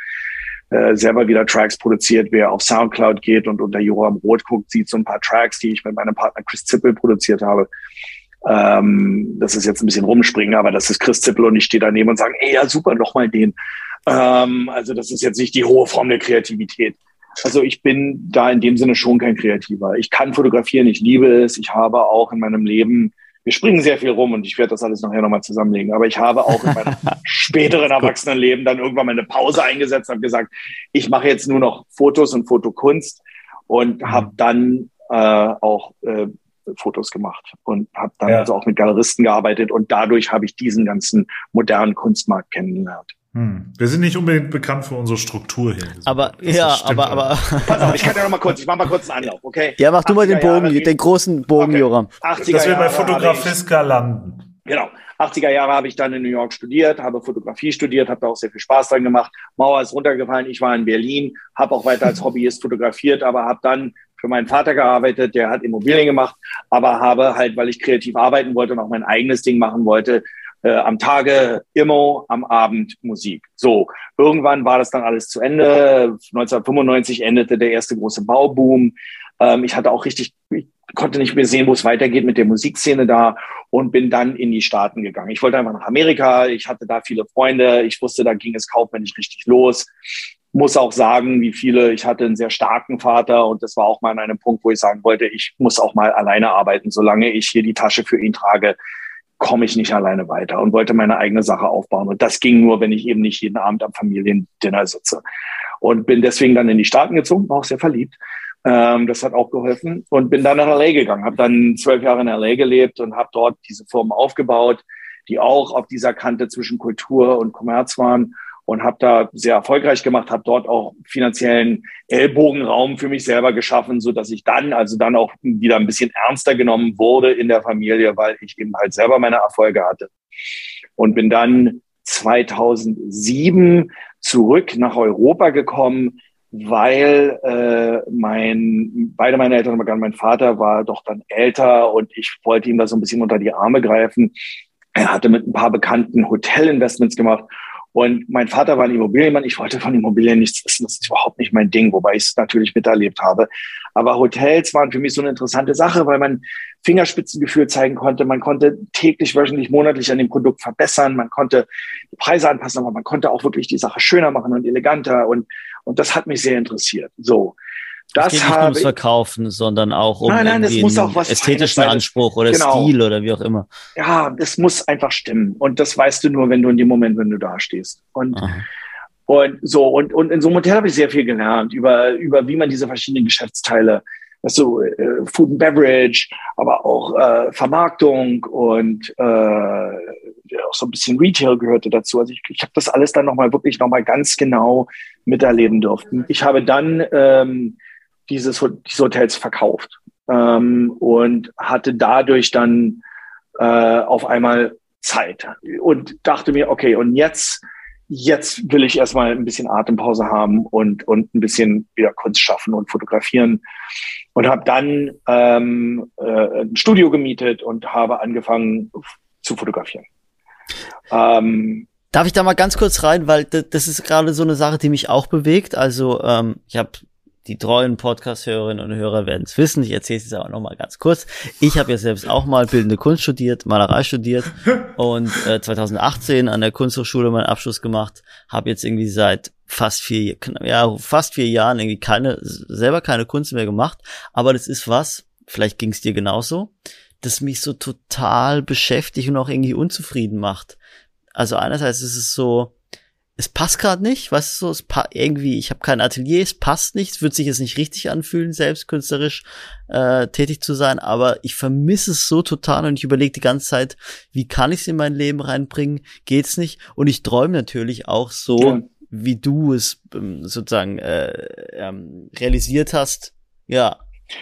äh, selber wieder Tracks produziert. Wer auf Soundcloud geht und unter Joram Roth guckt, sieht so ein paar Tracks, die ich mit meinem Partner Chris Zippel produziert habe. Ähm, das ist jetzt ein bisschen rumspringen, aber das ist Chris Zippel und ich stehe daneben und sage, ey, ja, super, noch mal den. Ähm, also das ist jetzt nicht die hohe Form der Kreativität. Also ich bin da in dem Sinne schon kein Kreativer. Ich kann fotografieren, ich liebe es. Ich habe auch in meinem Leben, wir springen sehr viel rum und ich werde das alles nachher nochmal zusammenlegen, aber ich habe auch in meinem späteren Erwachsenenleben dann irgendwann mal eine Pause eingesetzt und gesagt, ich mache jetzt nur noch Fotos und Fotokunst und mhm. habe dann äh, auch äh, Fotos gemacht und habe dann ja. also auch mit Galeristen gearbeitet und dadurch habe ich diesen ganzen modernen Kunstmarkt kennengelernt. Hm. Wir sind nicht unbedingt bekannt für unsere Struktur hier. Aber das ja, aber aber pass auf, ich kann ja noch mal kurz, ich mach mal kurz einen Anlauf, okay? Ja, mach du mal den Bogen, Jahre, den großen Bogen, okay. Joram. Dass wir bei Fotografiska landen. Genau. 80er Jahre habe ich dann in New York studiert, habe Fotografie studiert, habe da auch sehr viel Spaß dran gemacht. Mauer ist runtergefallen, ich war in Berlin, habe auch weiter als Hobbyist fotografiert, aber habe dann für meinen Vater gearbeitet, der hat Immobilien gemacht, aber habe halt, weil ich kreativ arbeiten wollte und auch mein eigenes Ding machen wollte, äh, am Tage immer, am Abend Musik. So, irgendwann war das dann alles zu Ende. 1995 endete der erste große Bauboom. Ähm, ich hatte auch richtig, ich konnte nicht mehr sehen, wo es weitergeht mit der Musikszene da und bin dann in die Staaten gegangen. Ich wollte einfach nach Amerika. Ich hatte da viele Freunde. Ich wusste, da ging es kaufmännisch richtig los muss auch sagen, wie viele, ich hatte einen sehr starken Vater und das war auch mal an einem Punkt, wo ich sagen wollte, ich muss auch mal alleine arbeiten. Solange ich hier die Tasche für ihn trage, komme ich nicht alleine weiter und wollte meine eigene Sache aufbauen. Und das ging nur, wenn ich eben nicht jeden Abend am Familiendinner sitze. Und bin deswegen dann in die Staaten gezogen, war auch sehr verliebt. Ähm, das hat auch geholfen und bin dann nach LA gegangen, habe dann zwölf Jahre in LA gelebt und habe dort diese Firmen aufgebaut, die auch auf dieser Kante zwischen Kultur und Kommerz waren und habe da sehr erfolgreich gemacht, habe dort auch finanziellen Ellbogenraum für mich selber geschaffen, so dass ich dann also dann auch wieder ein bisschen ernster genommen wurde in der Familie, weil ich eben halt selber meine Erfolge hatte und bin dann 2007 zurück nach Europa gekommen weil äh, mein, beide meine Eltern, mein Vater war doch dann älter und ich wollte ihm da so ein bisschen unter die Arme greifen. Er hatte mit ein paar bekannten Hotelinvestments gemacht und mein Vater war ein Immobilienmann. Ich wollte von Immobilien nichts wissen. Das ist überhaupt nicht mein Ding, wobei ich es natürlich miterlebt habe. Aber Hotels waren für mich so eine interessante Sache, weil man Fingerspitzengefühl zeigen konnte. Man konnte täglich, wöchentlich, monatlich an dem Produkt verbessern. Man konnte die Preise anpassen, aber man konnte auch wirklich die Sache schöner machen und eleganter. Und, und das hat mich sehr interessiert. So. Das es geht nicht nur ums Verkaufen, sondern auch um nein, nein, es muss auch was ästhetischen Anspruch oder genau. Stil oder wie auch immer. Ja, das muss einfach stimmen. Und das weißt du nur, wenn du in dem Moment, wenn du da stehst. Und, und so, und, und in so einem Hotel habe ich sehr viel gelernt über, über wie man diese verschiedenen Geschäftsteile, weißt du, äh, Food and Beverage, aber auch äh, Vermarktung und äh, auch so ein bisschen Retail gehörte dazu. Also ich, ich habe das alles dann nochmal wirklich nochmal ganz genau miterleben dürfen. Ich habe dann ähm, dieses, diese Hotels verkauft ähm, und hatte dadurch dann äh, auf einmal Zeit und dachte mir, okay, und jetzt, jetzt will ich erstmal ein bisschen Atempause haben und, und ein bisschen wieder Kunst schaffen und fotografieren und habe dann ähm, äh, ein Studio gemietet und habe angefangen zu fotografieren. Ähm, Darf ich da mal ganz kurz rein, weil das ist gerade so eine Sache, die mich auch bewegt. Also ähm, ich habe die treuen Podcast-Hörerinnen und Hörer werden es wissen. Ich erzähle es jetzt aber nochmal ganz kurz. Ich habe ja selbst auch mal bildende Kunst studiert, Malerei studiert und äh, 2018 an der Kunsthochschule meinen Abschluss gemacht. Habe jetzt irgendwie seit fast vier, ja, fast vier Jahren irgendwie keine, selber keine Kunst mehr gemacht. Aber das ist was, vielleicht ging es dir genauso, das mich so total beschäftigt und auch irgendwie unzufrieden macht. Also einerseits ist es so, es passt gerade nicht, weißt du so, es pa irgendwie, ich habe kein Atelier, es passt nicht, es wird sich jetzt nicht richtig anfühlen, selbst künstlerisch äh, tätig zu sein, aber ich vermisse es so total und ich überlege die ganze Zeit, wie kann ich es in mein Leben reinbringen, geht's nicht und ich träume natürlich auch so, ja. wie du es ähm, sozusagen äh, ähm, realisiert hast, ja,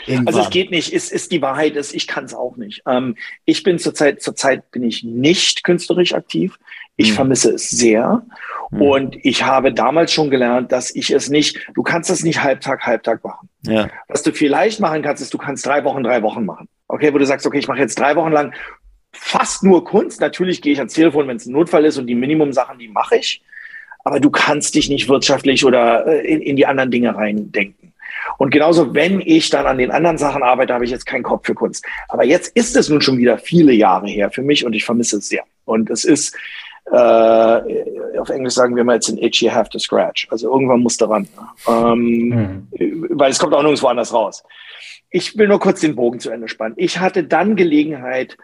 Irgendwann. Also es geht nicht, ist, ist die Wahrheit ist, ich kann es auch nicht. Ähm, ich bin zurzeit, zurzeit bin ich nicht künstlerisch aktiv. Ich hm. vermisse es sehr. Hm. Und ich habe damals schon gelernt, dass ich es nicht, du kannst es nicht Halbtag, Halbtag machen. Ja. Was du vielleicht machen kannst, ist, du kannst drei Wochen, drei Wochen machen. Okay, wo du sagst, okay, ich mache jetzt drei Wochen lang fast nur Kunst. Natürlich gehe ich ans Telefon, wenn es ein Notfall ist und die Minimum-Sachen, die mache ich. Aber du kannst dich nicht wirtschaftlich oder äh, in, in die anderen Dinge reindenken. Und genauso, wenn ich dann an den anderen Sachen arbeite, habe ich jetzt keinen Kopf für Kunst. Aber jetzt ist es nun schon wieder viele Jahre her für mich und ich vermisse es sehr. Und es ist, äh, auf Englisch sagen wir mal, it's an itch you have to scratch. Also irgendwann musst du ran. Ähm, mhm. Weil es kommt auch nirgendwo anders raus. Ich will nur kurz den Bogen zu Ende spannen. Ich hatte dann Gelegenheit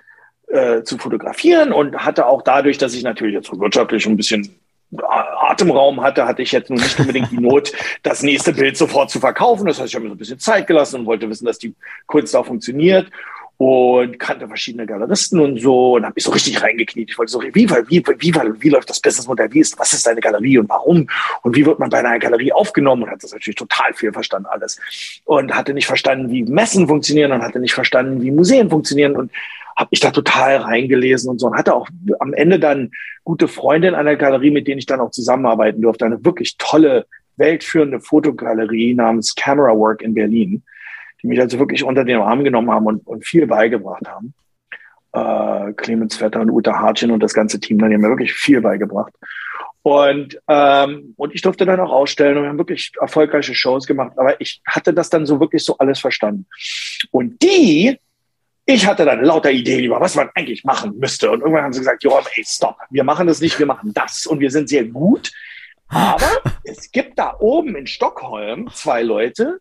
äh, zu fotografieren und hatte auch dadurch, dass ich natürlich jetzt wirtschaftlich ein bisschen Atemraum hatte, hatte ich jetzt nun nicht unbedingt die Not, das nächste Bild sofort zu verkaufen. Das heißt, ich habe mir so ein bisschen Zeit gelassen und wollte wissen, dass die Kunst auch funktioniert und kannte verschiedene Galeristen und so und habe mich so richtig reingekniet. Ich wollte so, wie, wie, wie, wie, wie läuft das Businessmodell? Wie ist, was ist deine Galerie und warum? Und wie wird man bei einer Galerie aufgenommen? Und hat das natürlich total viel verstanden alles. Und hatte nicht verstanden, wie Messen funktionieren und hatte nicht verstanden, wie Museen funktionieren und habe ich da total reingelesen und so und hatte auch am Ende dann gute Freunde in einer Galerie, mit denen ich dann auch zusammenarbeiten durfte. Eine wirklich tolle, weltführende Fotogalerie namens Camera Work in Berlin die mich also wirklich unter den Arm genommen haben und, und viel beigebracht haben. Äh, Clemens Vetter und Uta Hartchen und das ganze Team, die haben mir wirklich viel beigebracht. Und, ähm, und ich durfte dann auch ausstellen und wir haben wirklich erfolgreiche Shows gemacht. Aber ich hatte das dann so wirklich so alles verstanden. Und die, ich hatte dann lauter Ideen über, was man eigentlich machen müsste. Und irgendwann haben sie gesagt, Joram, ey, stopp, wir machen das nicht, wir machen das. Und wir sind sehr gut. Aber es gibt da oben in Stockholm zwei Leute,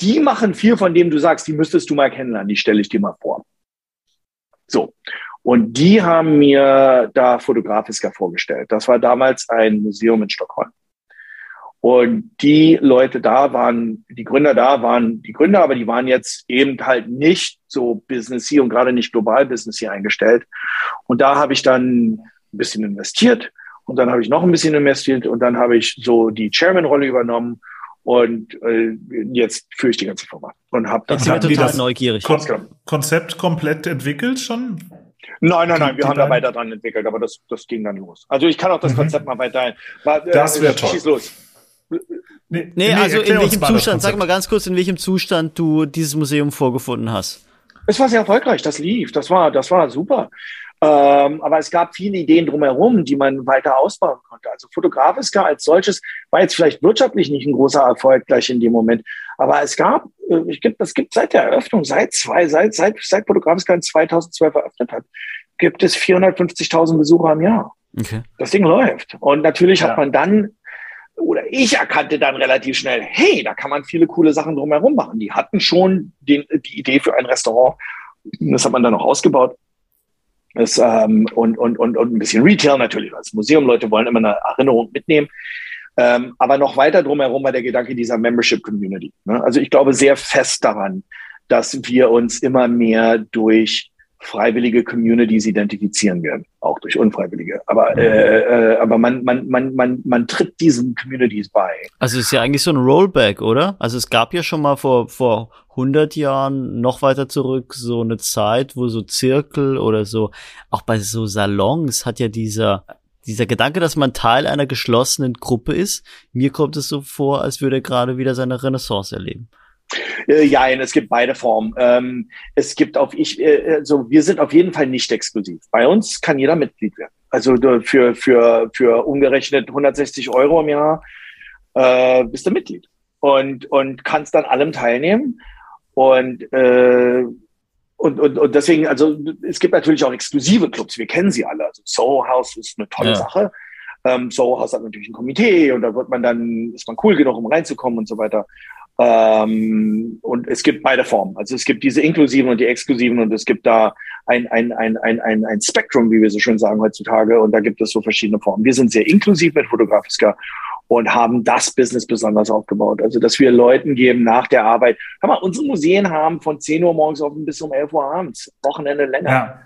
die machen viel von dem du sagst, die müsstest du mal kennenlernen, die stelle ich dir mal vor. So. Und die haben mir da Fotografiska vorgestellt. Das war damals ein Museum in Stockholm. Und die Leute da waren, die Gründer da waren die Gründer, aber die waren jetzt eben halt nicht so Business hier und gerade nicht global Business hier eingestellt. Und da habe ich dann ein bisschen investiert und dann habe ich noch ein bisschen investiert und dann habe ich so die Chairman-Rolle übernommen und äh, jetzt führe ich die ganze Firma und habe das, dann total das neugierig. Kon Konzept komplett entwickelt schon? Nein, nein, nein, wir haben da weiter dran entwickelt, aber das, das ging dann los. Also ich kann auch das mhm. Konzept mal weiter. War, äh, das wäre toll. Schieß los. Nee, nee, nee also in welchem Zustand, sag mal ganz kurz, in welchem Zustand du dieses Museum vorgefunden hast. Es war sehr erfolgreich, das lief, das war, das war super. Ähm, aber es gab viele Ideen drumherum, die man weiter ausbauen konnte. Also Fotografiska als solches war jetzt vielleicht wirtschaftlich nicht ein großer Erfolg gleich in dem Moment. Aber es gab, äh, ich gibt, es gibt seit der Eröffnung, seit zwei, seit, seit, seit Fotografiska in 2012 eröffnet hat, gibt es 450.000 Besucher im Jahr. Okay. Das Ding läuft. Und natürlich ja. hat man dann oder ich erkannte dann relativ schnell, hey, da kann man viele coole Sachen drumherum machen. Die hatten schon den, die Idee für ein Restaurant. Das hat man dann noch ausgebaut. Das, ähm, und, und, und, und ein bisschen Retail natürlich als Museum. Leute wollen immer eine Erinnerung mitnehmen. Ähm, aber noch weiter drumherum war der Gedanke dieser Membership Community. Ne? Also ich glaube sehr fest daran, dass wir uns immer mehr durch freiwillige Communities identifizieren werden, auch durch unfreiwillige. Aber, äh, äh, aber man, man, man, man, man tritt diesen Communities bei. Also es ist ja eigentlich so ein Rollback, oder? Also es gab ja schon mal vor, vor 100 Jahren noch weiter zurück so eine Zeit, wo so Zirkel oder so, auch bei so Salons hat ja dieser, dieser Gedanke, dass man Teil einer geschlossenen Gruppe ist, mir kommt es so vor, als würde er gerade wieder seine Renaissance erleben. Äh, ja, es gibt beide Formen. Ähm, es gibt auf ich, äh, also wir sind auf jeden Fall nicht exklusiv. Bei uns kann jeder Mitglied werden. Also für für für umgerechnet 160 Euro im Jahr äh, bist du Mitglied und und kannst dann allem teilnehmen und äh, und, und, und deswegen, also es gibt natürlich auch exklusive Clubs, wir kennen sie alle. Also Soho House ist eine tolle ja. Sache. Ähm, Soho House hat natürlich ein Komitee und da wird man dann, ist man cool genug, um reinzukommen und so weiter. Ähm, und es gibt beide Formen. Also es gibt diese inklusiven und die exklusiven und es gibt da ein, ein, ein, ein, ein, ein Spektrum, wie wir so schön sagen heutzutage. Und da gibt es so verschiedene Formen. Wir sind sehr inklusiv mit Fotografiska und haben das Business besonders aufgebaut. Also, dass wir Leuten geben nach der Arbeit. Hör mal, unsere Museen haben von 10 Uhr morgens offen bis um 11 Uhr abends. Wochenende länger. Ja.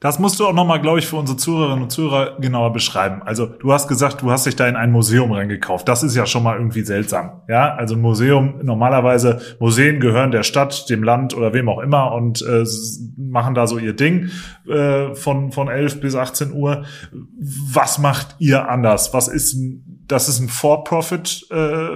Das musst du auch nochmal, glaube ich, für unsere Zuhörerinnen und Zuhörer genauer beschreiben. Also du hast gesagt, du hast dich da in ein Museum reingekauft. Das ist ja schon mal irgendwie seltsam. Ja, also ein Museum, normalerweise Museen gehören der Stadt, dem Land oder wem auch immer und äh, machen da so ihr Ding äh, von, von 11 bis 18 Uhr. Was macht ihr anders? Was ist, das ist ein For-Profit äh,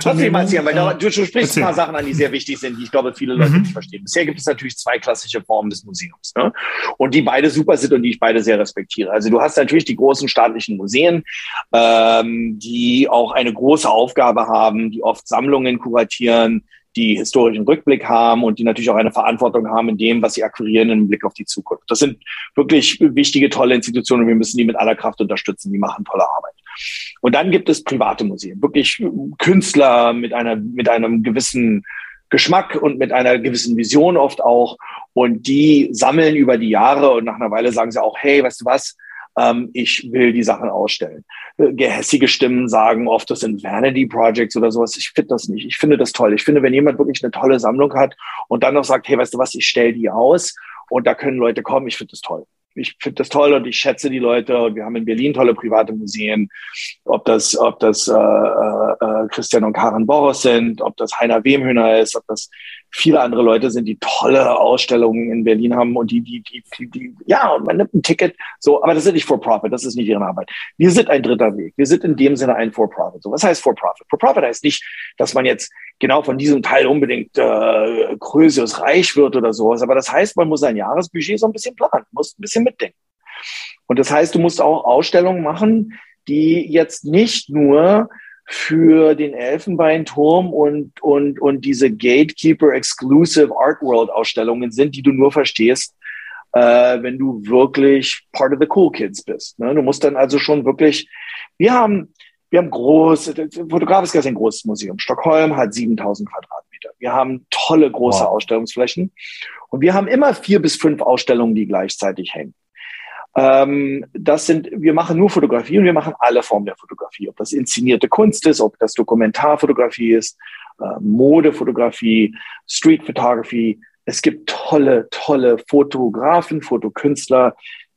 Trotzdem erzählen, weil da, du, du sprichst Erzähl. ein paar Sachen an, die sehr wichtig sind, die ich glaube, viele Leute mhm. nicht verstehen. Bisher gibt es natürlich zwei klassische Formen des Museums. Ne? Und die beide super sind und die ich beide sehr respektiere. Also du hast natürlich die großen staatlichen Museen, ähm, die auch eine große Aufgabe haben, die oft Sammlungen kuratieren, die historischen Rückblick haben und die natürlich auch eine Verantwortung haben in dem, was sie akquirieren im Blick auf die Zukunft. Das sind wirklich wichtige, tolle Institutionen und wir müssen die mit aller Kraft unterstützen. Die machen tolle Arbeit. Und dann gibt es private Museen, wirklich Künstler mit einer, mit einem gewissen Geschmack und mit einer gewissen Vision oft auch. Und die sammeln über die Jahre und nach einer Weile sagen sie auch, hey, weißt du was? Ähm, ich will die Sachen ausstellen. Gehässige Stimmen sagen oft, das sind Vanity Projects oder sowas. Ich finde das nicht. Ich finde das toll. Ich finde, wenn jemand wirklich eine tolle Sammlung hat und dann noch sagt, hey, weißt du was, ich stelle die aus und da können Leute kommen, ich finde das toll ich finde das toll und ich schätze die Leute. Und wir haben in Berlin tolle private Museen, ob das, ob das äh, äh, Christian und Karen Boros sind, ob das Heiner Wemhöhner ist, ob das viele andere Leute sind, die tolle Ausstellungen in Berlin haben und die, die, die, die, die ja, und man nimmt ein Ticket, so, aber das ist nicht for profit, das ist nicht ihre Arbeit. Wir sind ein dritter Weg. Wir sind in dem Sinne ein for profit. So, was heißt for profit? For profit heißt nicht, dass man jetzt genau von diesem Teil unbedingt äh, größeres reich wird oder sowas, aber das heißt, man muss sein Jahresbudget so ein bisschen planen, muss ein bisschen mitdenken. Und das heißt, du musst auch Ausstellungen machen, die jetzt nicht nur für den Elfenbeinturm und, und, und diese Gatekeeper Exclusive Art World Ausstellungen sind, die du nur verstehst, äh, wenn du wirklich part of the cool kids bist. Ne? Du musst dann also schon wirklich, wir haben, wir haben große, Fotograf ist ein großes Museum. Stockholm hat 7000 Quadratmeter. Wir haben tolle große wow. Ausstellungsflächen und wir haben immer vier bis fünf Ausstellungen, die gleichzeitig hängen. Ähm, das sind, wir machen nur Fotografie und wir machen alle Formen der Fotografie. Ob das inszenierte Kunst ist, ob das Dokumentarfotografie ist, äh, Modefotografie, Street Photography. Es gibt tolle, tolle Fotografen, Fotokünstler,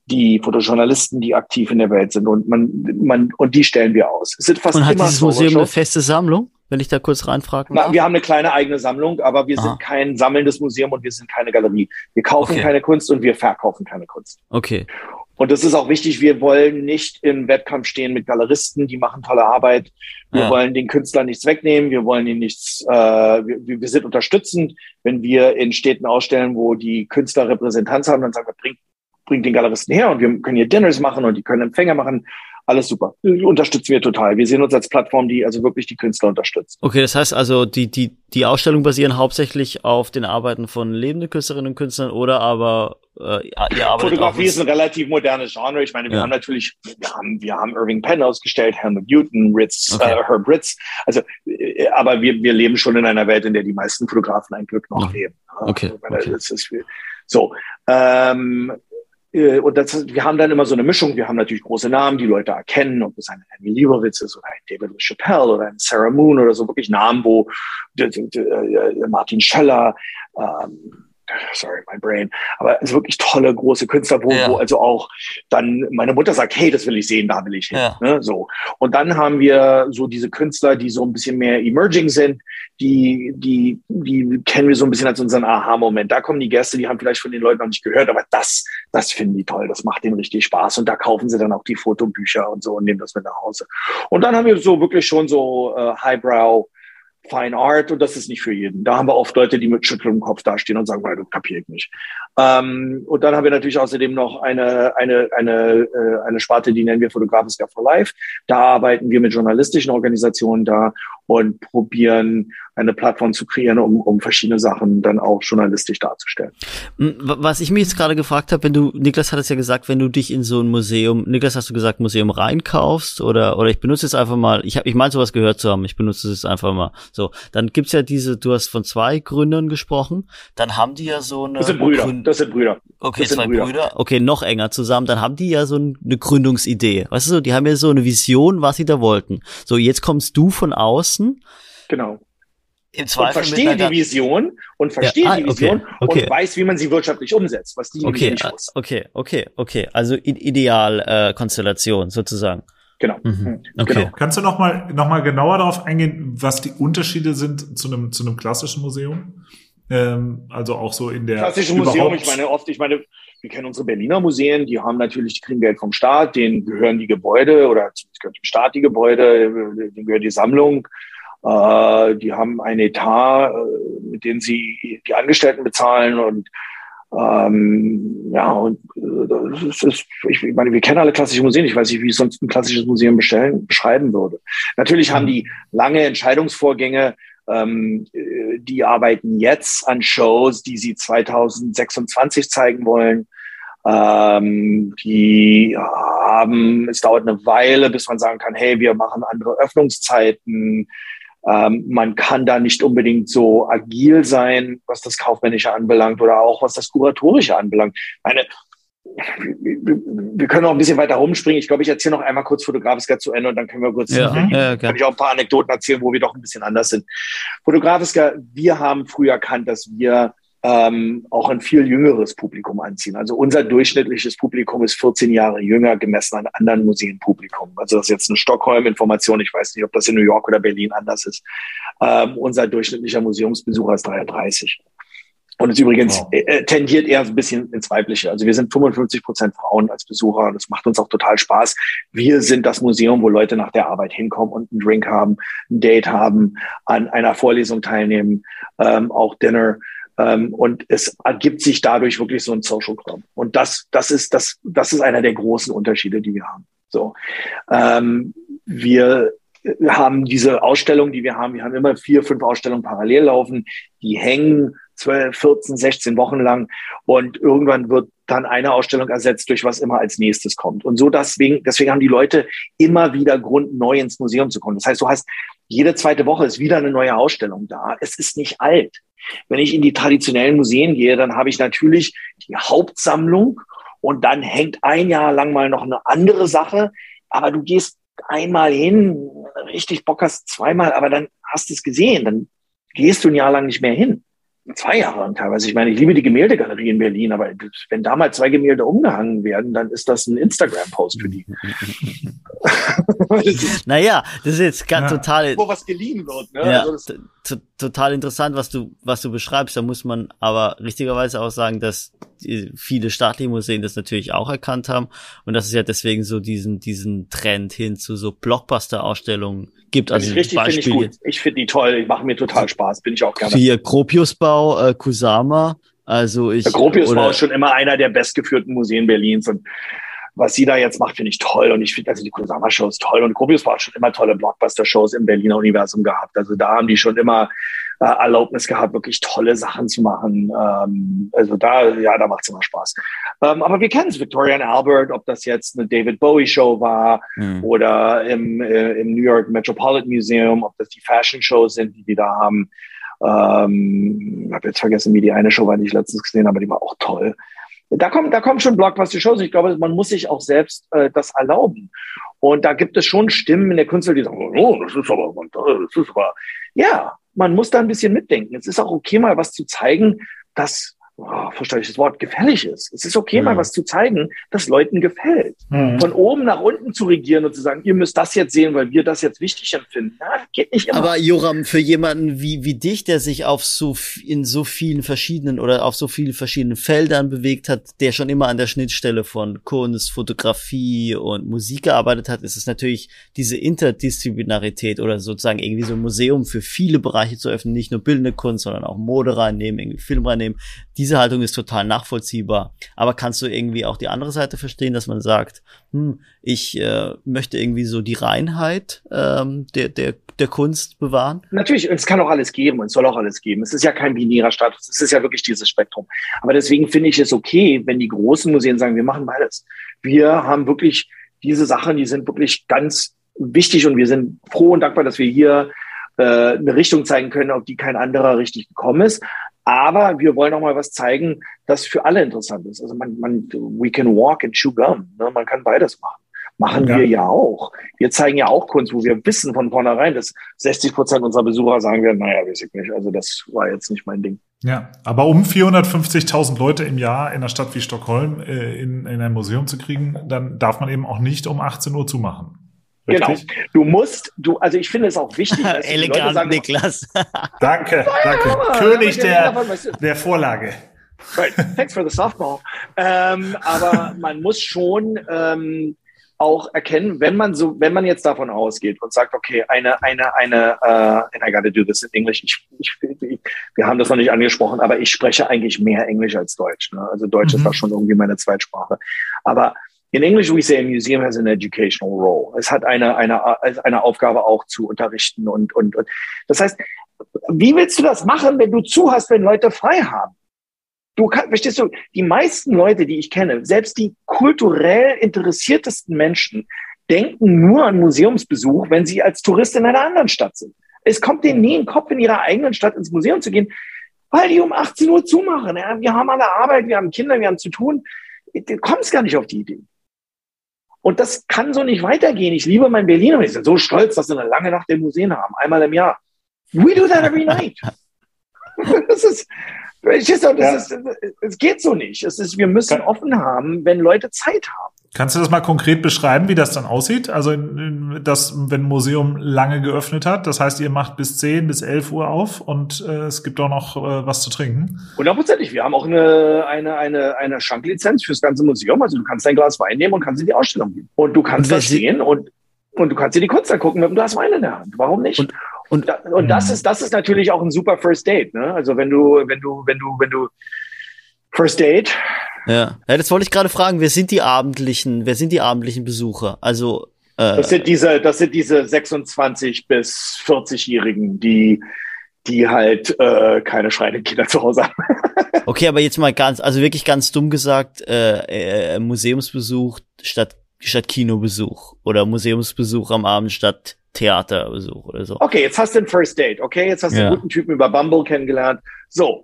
die Fotojournalisten, die aktiv in der Welt sind und man, man und die stellen wir aus. Es sind fast und hat immer dieses Museum eine feste Sammlung? Wenn ich da kurz reinfragen darf? Wir haben eine kleine eigene Sammlung, aber wir Aha. sind kein sammelndes Museum und wir sind keine Galerie. Wir kaufen okay. keine Kunst und wir verkaufen keine Kunst. Okay. Und das ist auch wichtig. Wir wollen nicht im Wettkampf stehen mit Galeristen, die machen tolle Arbeit. Wir ja. wollen den Künstlern nichts wegnehmen. Wir wollen ihnen nichts, äh, wir, wir sind unterstützend. Wenn wir in Städten ausstellen, wo die Künstler Repräsentanz haben, dann sagen wir, bringt, bringt den Galeristen her und wir können hier Dinners machen und die können Empfänger machen alles super. Unterstützen wir total. Wir sehen uns als Plattform, die also wirklich die Künstler unterstützt. Okay, das heißt also, die, die, die Ausstellungen basieren hauptsächlich auf den Arbeiten von lebenden Künstlerinnen und Künstlern oder aber äh, ihr arbeitet Fotografie ist ein relativ modernes Genre. Ich meine, wir ja. haben natürlich, wir haben, wir haben Irving Penn ausgestellt, Helmut Newton, Ritz, okay. äh, Herb Ritz. Also, äh, aber wir, wir leben schon in einer Welt, in der die meisten Fotografen ein Glück noch leben. Okay. okay. Das ist, so. Ähm, äh, und das, wir haben dann immer so eine Mischung. Wir haben natürlich große Namen, die Leute erkennen, ob es ein Annie Liebowitz ist oder ein David LaChapelle oder ein Sarah Moon oder so, wirklich Namen, wo äh, Martin Scheller, ähm, sorry, my brain, aber es ist wirklich tolle, große Künstler, wo, ja. wo also auch dann meine Mutter sagt, hey, das will ich sehen, da will ich hin. Ja. Ne, so. Und dann haben wir so diese Künstler, die so ein bisschen mehr emerging sind, die, die, die kennen wir so ein bisschen als unseren Aha-Moment. Da kommen die Gäste, die haben vielleicht von den Leuten noch nicht gehört, aber das, das finden die toll, das macht denen richtig Spaß und da kaufen sie dann auch die Fotobücher und so und nehmen das mit nach Hause. Und dann haben wir so wirklich schon so äh, Highbrow, Fine Art und das ist nicht für jeden. Da haben wir oft Leute, die mit schüttelndem Kopf dastehen und sagen, das kapiere ich nicht. Ähm, und dann haben wir natürlich außerdem noch eine, eine, eine, äh, eine Sparte, die nennen wir Fotografiska for Life. Da arbeiten wir mit journalistischen Organisationen da und probieren eine Plattform zu kreieren, um, um verschiedene Sachen dann auch journalistisch darzustellen. Was ich mich jetzt gerade gefragt habe, wenn du, Niklas hat es ja gesagt, wenn du dich in so ein Museum, Niklas hast du gesagt, Museum reinkaufst oder, oder ich benutze es einfach mal, ich habe, ich meine sowas gehört zu haben, ich benutze es einfach mal. So, dann gibt's ja diese, du hast von zwei Gründern gesprochen, dann haben die ja so eine. Das sind Brüder, Gründ das sind Brüder. Okay, zwei Brüder. Brüder. Okay, noch enger zusammen, dann haben die ja so eine Gründungsidee. Weißt du, so, die haben ja so eine Vision, was sie da wollten. So, jetzt kommst du von außen. Genau im Zweifel und verstehe die Vision und verstehe ja, ah, die Vision okay, okay. und weiß, wie man sie wirtschaftlich umsetzt, was die okay, nicht muss. Okay, okay, okay. Also Idealkonstellation äh, sozusagen. Genau. Mhm. mhm. Okay. Genau. Kannst du noch mal noch mal genauer darauf eingehen, was die Unterschiede sind zu einem zu einem klassischen Museum? Ähm, also auch so in der klassische Museum. Ich meine oft, ich meine, wir kennen unsere Berliner Museen, die haben natürlich, die kriegen Geld vom Staat, denen gehören die Gebäude oder zumindest gehört dem Staat die Gebäude, denen gehört die Sammlung. Äh, die haben ein Etat, äh, mit dem sie die Angestellten bezahlen und ähm, ja, und äh, das ist, ich meine, wir kennen alle klassische Museen. Ich weiß nicht, wie ich sonst ein klassisches Museum bestellen, beschreiben würde. Natürlich haben die lange Entscheidungsvorgänge. Ähm, äh, die arbeiten jetzt an Shows, die sie 2026 zeigen wollen. Ähm, die haben, es dauert eine Weile, bis man sagen kann, hey, wir machen andere Öffnungszeiten. Ähm, man kann da nicht unbedingt so agil sein, was das Kaufmännische anbelangt oder auch was das Kuratorische anbelangt. Meine, wir können auch ein bisschen weiter rumspringen. Ich glaube, ich erzähle noch einmal kurz Fotografiska zu Ende und dann können wir kurz, ja, ja, kann ich auch ein paar Anekdoten erzählen, wo wir doch ein bisschen anders sind. Fotografiska, wir haben früh erkannt, dass wir ähm, auch ein viel jüngeres Publikum anziehen. Also unser durchschnittliches Publikum ist 14 Jahre jünger gemessen an anderen Museenpublikum. Also das ist jetzt eine Stockholm-Information. Ich weiß nicht, ob das in New York oder Berlin anders ist. Ähm, unser durchschnittlicher Museumsbesucher ist 33. Und es übrigens wow. äh, tendiert eher ein bisschen ins Weibliche. Also wir sind 55 Prozent Frauen als Besucher. Das macht uns auch total Spaß. Wir sind das Museum, wo Leute nach der Arbeit hinkommen und einen Drink haben, ein Date haben, an einer Vorlesung teilnehmen, ähm, auch Dinner. Ähm, und es ergibt sich dadurch wirklich so ein Social Club. Und das, das ist, das, das ist einer der großen Unterschiede, die wir haben. So. Ähm, wir haben diese Ausstellung, die wir haben, wir haben immer vier, fünf Ausstellungen parallel laufen, die hängen 12, 14, 16 Wochen lang und irgendwann wird dann eine Ausstellung ersetzt durch was immer als nächstes kommt. Und so deswegen, deswegen haben die Leute immer wieder Grund, neu ins Museum zu kommen. Das heißt, du hast jede zweite Woche ist wieder eine neue Ausstellung da. Es ist nicht alt. Wenn ich in die traditionellen Museen gehe, dann habe ich natürlich die Hauptsammlung und dann hängt ein Jahr lang mal noch eine andere Sache. Aber du gehst einmal hin, richtig Bock hast zweimal, aber dann hast du es gesehen, dann gehst du ein Jahr lang nicht mehr hin zwei Jahre lang teilweise. Ich meine, ich liebe die Gemäldegalerie in Berlin, aber wenn da mal zwei Gemälde umgehangen werden, dann ist das ein Instagram-Post für die. naja, das ist jetzt ganz ja. total. Wo was geliehen wird, ne? Ja, also total interessant, was du, was du beschreibst. Da muss man aber richtigerweise auch sagen, dass viele staatliche Museen das natürlich auch erkannt haben und dass es ja deswegen so diesen, diesen Trend hin zu so Blockbuster-Ausstellungen gibt. Also, also richtig finde ich gut. Ich finde die toll. Die machen mir total Spaß. Bin ich auch gerne. Hier Gropiusbau, äh, Kusama. Also ich. Der Gropiusbau ist schon immer einer der bestgeführten Museen Berlins und was sie da jetzt macht, finde ich toll. Und ich finde, also die Kusama-Show ist toll. Und Gropius war schon immer tolle Blockbuster-Shows im Berliner Universum gehabt. Also da haben die schon immer äh, Erlaubnis gehabt, wirklich tolle Sachen zu machen. Ähm, also da, ja, da macht es immer Spaß. Ähm, aber wir kennen es, Victoria and Albert, ob das jetzt eine David Bowie-Show war mhm. oder im, äh, im New York Metropolitan Museum, ob das die Fashion-Shows sind, die die da haben. Ähm, ich habe jetzt vergessen, wie die eine Show war, die ich letztens gesehen habe, aber die war auch toll da kommen, da kommen schon Blockbuster-Shows. Ich glaube, man muss sich auch selbst äh, das erlauben. Und da gibt es schon Stimmen in der Künstler, die sagen, oh, das ist aber, das ist aber, ja, man muss da ein bisschen mitdenken. Es ist auch okay, mal was zu zeigen, das oh, verstehe ich das Wort, gefällig ist. Es ist okay, mhm. mal was zu zeigen, das Leuten gefällt. Mhm. Von oben nach unten zu regieren und zu sagen, ihr müsst das jetzt sehen, weil wir das jetzt wichtig empfinden. Ja, geht nicht immer. Aber Joram, für jemanden wie, wie dich, der sich auf so, in so vielen verschiedenen oder auf so vielen verschiedenen Feldern bewegt hat, der schon immer an der Schnittstelle von Kunst, Fotografie und Musik gearbeitet hat, ist es natürlich diese Interdisziplinarität oder sozusagen irgendwie so ein Museum für viele Bereiche zu öffnen, nicht nur bildende Kunst, sondern auch Mode reinnehmen, irgendwie Film reinnehmen. Diese diese Haltung ist total nachvollziehbar. Aber kannst du irgendwie auch die andere Seite verstehen, dass man sagt, hm, ich äh, möchte irgendwie so die Reinheit ähm, der, der, der Kunst bewahren? Natürlich, es kann auch alles geben und soll auch alles geben. Es ist ja kein binärer Status, es ist ja wirklich dieses Spektrum. Aber deswegen finde ich es okay, wenn die großen Museen sagen, wir machen beides. Wir haben wirklich diese Sachen, die sind wirklich ganz wichtig und wir sind froh und dankbar, dass wir hier äh, eine Richtung zeigen können, auf die kein anderer richtig gekommen ist. Aber wir wollen auch mal was zeigen, das für alle interessant ist. Also man, man, we can walk and chew gum. Ne? Man kann beides machen. Machen ja. wir ja auch. Wir zeigen ja auch Kunst, wo wir wissen von vornherein, dass 60 Prozent unserer Besucher sagen werden, naja, weiß ich nicht. Also das war jetzt nicht mein Ding. Ja, aber um 450.000 Leute im Jahr in einer Stadt wie Stockholm äh, in, in ein Museum zu kriegen, dann darf man eben auch nicht um 18 Uhr zumachen. Richtig? Genau. Du musst, du, also ich finde es auch wichtig. Elegant, sagen, Niklas. danke, danke. Ja, König der, der Vorlage. Right. Thanks for the softball. Ähm, aber man muss schon ähm, auch erkennen, wenn man so, wenn man jetzt davon ausgeht und sagt, okay, eine, eine, eine, uh, and I gotta do this in English. Ich, ich, ich, wir haben das noch nicht angesprochen, aber ich spreche eigentlich mehr Englisch als Deutsch. Ne? Also Deutsch mhm. ist da schon irgendwie meine Zweitsprache. Aber in English we say a museum has an educational role. Es hat eine, eine, eine Aufgabe auch zu unterrichten und, und, und. Das heißt, wie willst du das machen, wenn du zu hast, wenn Leute frei haben? Du kannst, verstehst du, die meisten Leute, die ich kenne, selbst die kulturell interessiertesten Menschen, denken nur an Museumsbesuch, wenn sie als Tourist in einer anderen Stadt sind. Es kommt denen nie in den Kopf, in ihrer eigenen Stadt ins Museum zu gehen, weil die um 18 Uhr zumachen. Ja, wir haben alle Arbeit, wir haben Kinder, wir haben zu tun. Du kommst gar nicht auf die Idee. Und das kann so nicht weitergehen. Ich liebe mein Berliner. Wir sind so stolz, dass wir eine lange Nacht im Museum haben. Einmal im Jahr. We do that every night. das ist, das ist, es geht so nicht. Es ist, wir müssen offen haben, wenn Leute Zeit haben. Kannst du das mal konkret beschreiben, wie das dann aussieht? Also, das, wenn ein Museum lange geöffnet hat, das heißt, ihr macht bis 10, bis 11 Uhr auf und äh, es gibt auch noch äh, was zu trinken? Hundertprozentig. Wir haben auch eine, eine, eine, eine Schanklizenz fürs ganze Museum. Also, du kannst dein Glas Wein nehmen und kannst in die Ausstellung gehen. Und du kannst da stehen und, und du kannst dir die Kunst angucken mit einem Glas Wein in der Hand. Warum nicht? Und, und, und das mhm. ist, das ist natürlich auch ein super First Date. Ne? Also, wenn du, wenn du, wenn du, wenn du, First Date, ja. ja, das wollte ich gerade fragen. Wer sind die abendlichen, wer sind die abendlichen Besucher? Also äh, das sind diese, das sind diese 26 bis 40-Jährigen, die die halt äh, keine schreienden Kinder zu Hause haben. okay, aber jetzt mal ganz, also wirklich ganz dumm gesagt, äh, äh, Museumsbesuch statt statt Kinobesuch oder Museumsbesuch am Abend statt Theaterbesuch oder so. Okay, jetzt hast du ein First Date, okay? Jetzt hast du ja. einen guten Typen über Bumble kennengelernt. So,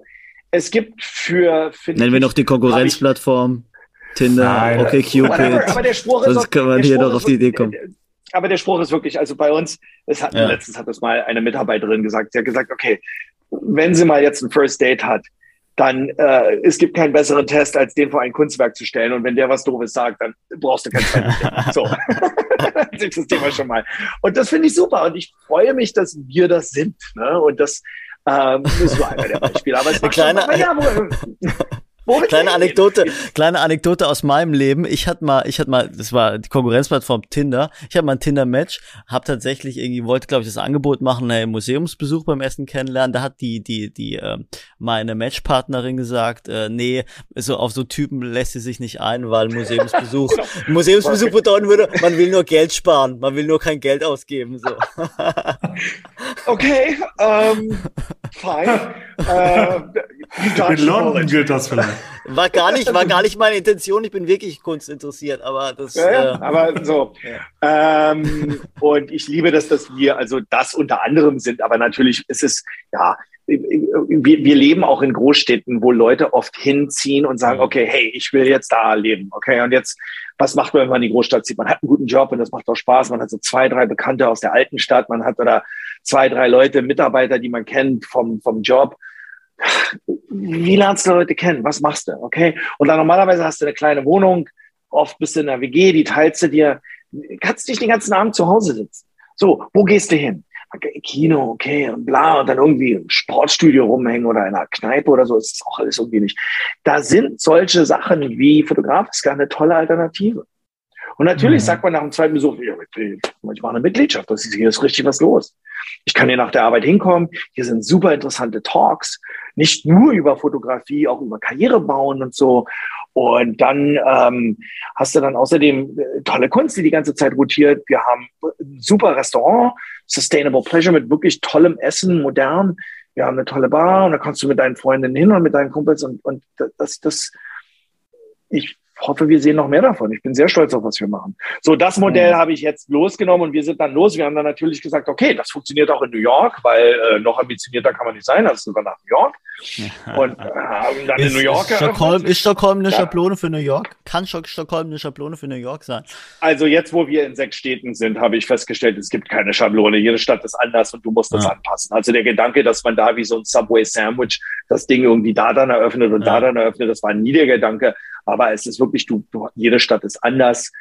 es gibt für Nennen wir noch die Konkurrenzplattform. Tinder, Nein, okay, Cupid. Aber, aber der Spruch ist Sonst kann man hier doch auf die Idee kommen. Aber der Spruch ist wirklich, also bei uns, es hat, ja. letztens hat das mal eine Mitarbeiterin gesagt, sie hat gesagt, okay, wenn sie mal jetzt ein First Date hat, dann äh, es gibt keinen besseren Test, als den vor ein Kunstwerk zu stellen. Und wenn der was Doofes sagt, dann brauchst du kein zweites. so. das Thema schon mal. Und das finde ich super. Und ich freue mich, dass wir das sind. Ne? Und das ähm, ist so einer der Beispiele. Aber es war kleine, schon, ja, wo, kleine Anekdote, kleine Anekdote aus meinem Leben. Ich hatte mal, ich hatte mal, das war die Konkurrenzplattform Tinder. Ich hatte mal ein Tinder-Match, habe tatsächlich irgendwie wollte, glaube ich, das Angebot machen, einen Museumsbesuch beim Essen kennenlernen. Da hat die, die, die, äh, meine Matchpartnerin gesagt, äh, nee, so auf so Typen lässt sie sich nicht ein, weil Museumsbesuch. Museumsbesuch bedeuten würde, man will nur Geld sparen, man will nur kein Geld ausgeben. So. okay, ähm, fine. Äh, In London gilt das vielleicht. War gar nicht, war gar nicht meine Intention. Ich bin wirklich Kunst interessiert, aber das. Ja, ja, äh, aber so. Ja. Ähm, und ich liebe das, dass wir also das unter anderem sind. Aber natürlich ist es ja. Wir, wir leben auch in Großstädten, wo Leute oft hinziehen und sagen, okay, hey, ich will jetzt da leben. Okay, und jetzt, was macht man, wenn man in die Großstadt zieht? Man hat einen guten Job und das macht auch Spaß. Man hat so zwei, drei Bekannte aus der alten Stadt. Man hat oder zwei, drei Leute, Mitarbeiter, die man kennt vom, vom Job wie lernst du Leute kennen? Was machst du? Okay. Und dann normalerweise hast du eine kleine Wohnung, oft bist du in der WG, die teilst du dir. Kannst nicht den ganzen Abend zu Hause sitzen. So, wo gehst du hin? Kino, okay, und bla, und dann irgendwie im Sportstudio rumhängen oder in einer Kneipe oder so, ist auch alles irgendwie nicht. Da sind solche Sachen wie Fotograf ist gar eine tolle Alternative. Und natürlich mhm. sagt man nach dem zweiten Besuch, ja, ich mache eine Mitgliedschaft, das ist, hier ist richtig was los. Ich kann hier nach der Arbeit hinkommen, hier sind super interessante Talks, nicht nur über Fotografie, auch über Karriere bauen und so. Und dann ähm, hast du dann außerdem äh, tolle Kunst, die die ganze Zeit rotiert. Wir haben ein super Restaurant, Sustainable Pleasure mit wirklich tollem Essen, modern. Wir haben eine tolle Bar und da kannst du mit deinen Freundinnen hin und mit deinen Kumpels und, und das, das, ich hoffe, wir sehen noch mehr davon. Ich bin sehr stolz auf, was wir machen. So, das Modell mhm. habe ich jetzt losgenommen und wir sind dann los. Wir haben dann natürlich gesagt, okay, das funktioniert auch in New York, weil äh, noch ambitionierter kann man nicht sein, als sogar nach New York. Und äh, haben dann ist, in New York. Ist Stockholm, ist Stockholm eine ja. Schablone für New York? Kann Stockholm eine Schablone für New York sein? Also jetzt, wo wir in sechs Städten sind, habe ich festgestellt, es gibt keine Schablone. Jede Stadt ist anders und du musst das ja. anpassen. Also der Gedanke, dass man da wie so ein Subway Sandwich das Ding irgendwie da dann eröffnet und ja. da dann eröffnet, das war nie der Gedanke. Aber es ist wirklich, du, du jede Stadt ist anders.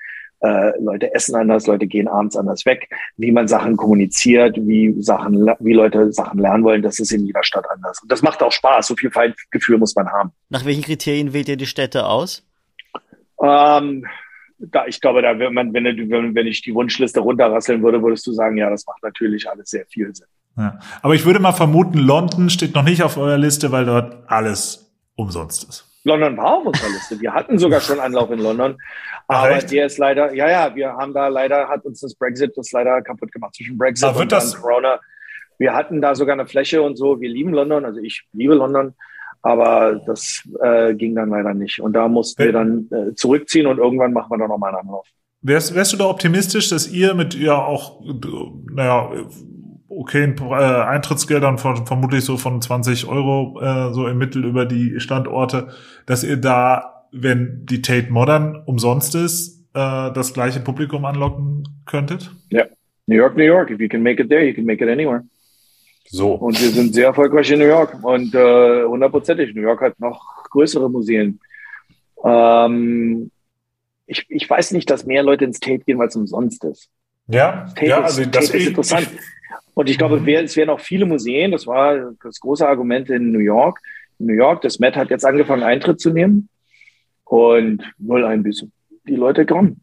Äh, Leute essen anders, Leute gehen abends anders weg. Wie man Sachen kommuniziert, wie Sachen, wie Leute Sachen lernen wollen, das ist in jeder Stadt anders. Und das macht auch Spaß. So viel Feingefühl muss man haben. Nach welchen Kriterien wählt ihr die Städte aus? Ähm, da, ich glaube, da wird man, wenn, wenn, wenn ich die Wunschliste runterrasseln würde, würdest du sagen, ja, das macht natürlich alles sehr viel Sinn. Ja. Aber ich würde mal vermuten, London steht noch nicht auf eurer Liste, weil dort alles umsonst ist. London war auf unserer Liste. Wir hatten sogar schon Anlauf in London. Aber Ach, der ist leider, ja, ja, wir haben da leider, hat uns das Brexit das leider kaputt gemacht zwischen Brexit und das Corona. Wir hatten da sogar eine Fläche und so. Wir lieben London, also ich liebe London. Aber das äh, ging dann leider nicht. Und da mussten wir dann äh, zurückziehen und irgendwann machen wir dann nochmal einen Anlauf. Wärst, wärst du da optimistisch, dass ihr mit ja auch, naja, okayen äh, Eintrittsgeldern von vermutlich so von 20 Euro äh, so im Mittel über die Standorte, dass ihr da, wenn die Tate Modern umsonst ist, äh, das gleiche Publikum anlocken könntet? Ja, New York, New York. If you can make it there, you can make it anywhere. So. Und wir sind sehr erfolgreich in New York und äh, hundertprozentig. New York hat noch größere Museen. Ähm, ich, ich weiß nicht, dass mehr Leute ins Tate gehen, weil es umsonst ist. Ja, Tate ja, also das ist interessant. Ich, und ich glaube, mhm. es wären auch viele Museen, das war das große Argument in New York. In New York, das Met hat jetzt angefangen, Eintritt zu nehmen und null Einbüße. Die Leute kommen.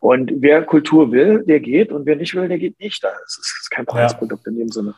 Und wer Kultur will, der geht und wer nicht will, der geht nicht. Das ist kein Preisprodukt ja. in dem Sinne.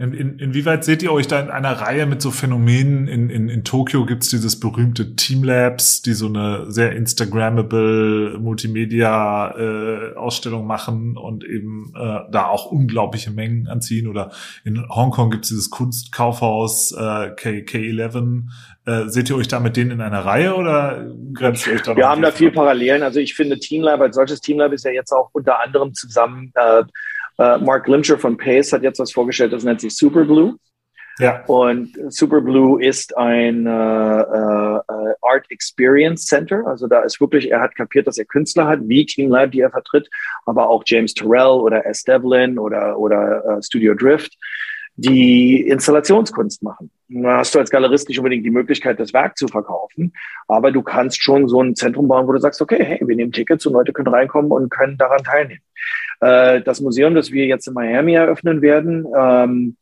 In, in, inwieweit seht ihr euch da in einer Reihe mit so Phänomenen? In, in, in Tokio gibt's dieses berühmte Teamlabs, die so eine sehr Instagrammable Multimedia-Ausstellung äh, machen und eben äh, da auch unglaubliche Mengen anziehen. Oder in Hongkong gibt's dieses Kunstkaufhaus äh, K, K11. Äh, seht ihr euch da mit denen in einer Reihe oder grenzt ihr euch da? Wir haben da viel Parallelen. Also ich finde Teamlab als solches Teamlab ist ja jetzt auch unter anderem zusammen äh, Uh, Mark Limcher von Pace hat jetzt was vorgestellt, das nennt sich Superblue. Ja. Und Superblue ist ein äh, äh, Art Experience Center. Also da ist wirklich, er hat kapiert, dass er Künstler hat, wie Team Lab, die er vertritt, aber auch James Terrell oder S. Devlin oder, oder äh, Studio Drift, die Installationskunst machen. Da hast du als Galerist nicht unbedingt die Möglichkeit, das Werk zu verkaufen, aber du kannst schon so ein Zentrum bauen, wo du sagst, okay, hey, wir nehmen Tickets und Leute können reinkommen und können daran teilnehmen. Äh, das Museum, das wir jetzt in Miami eröffnen werden, ähm,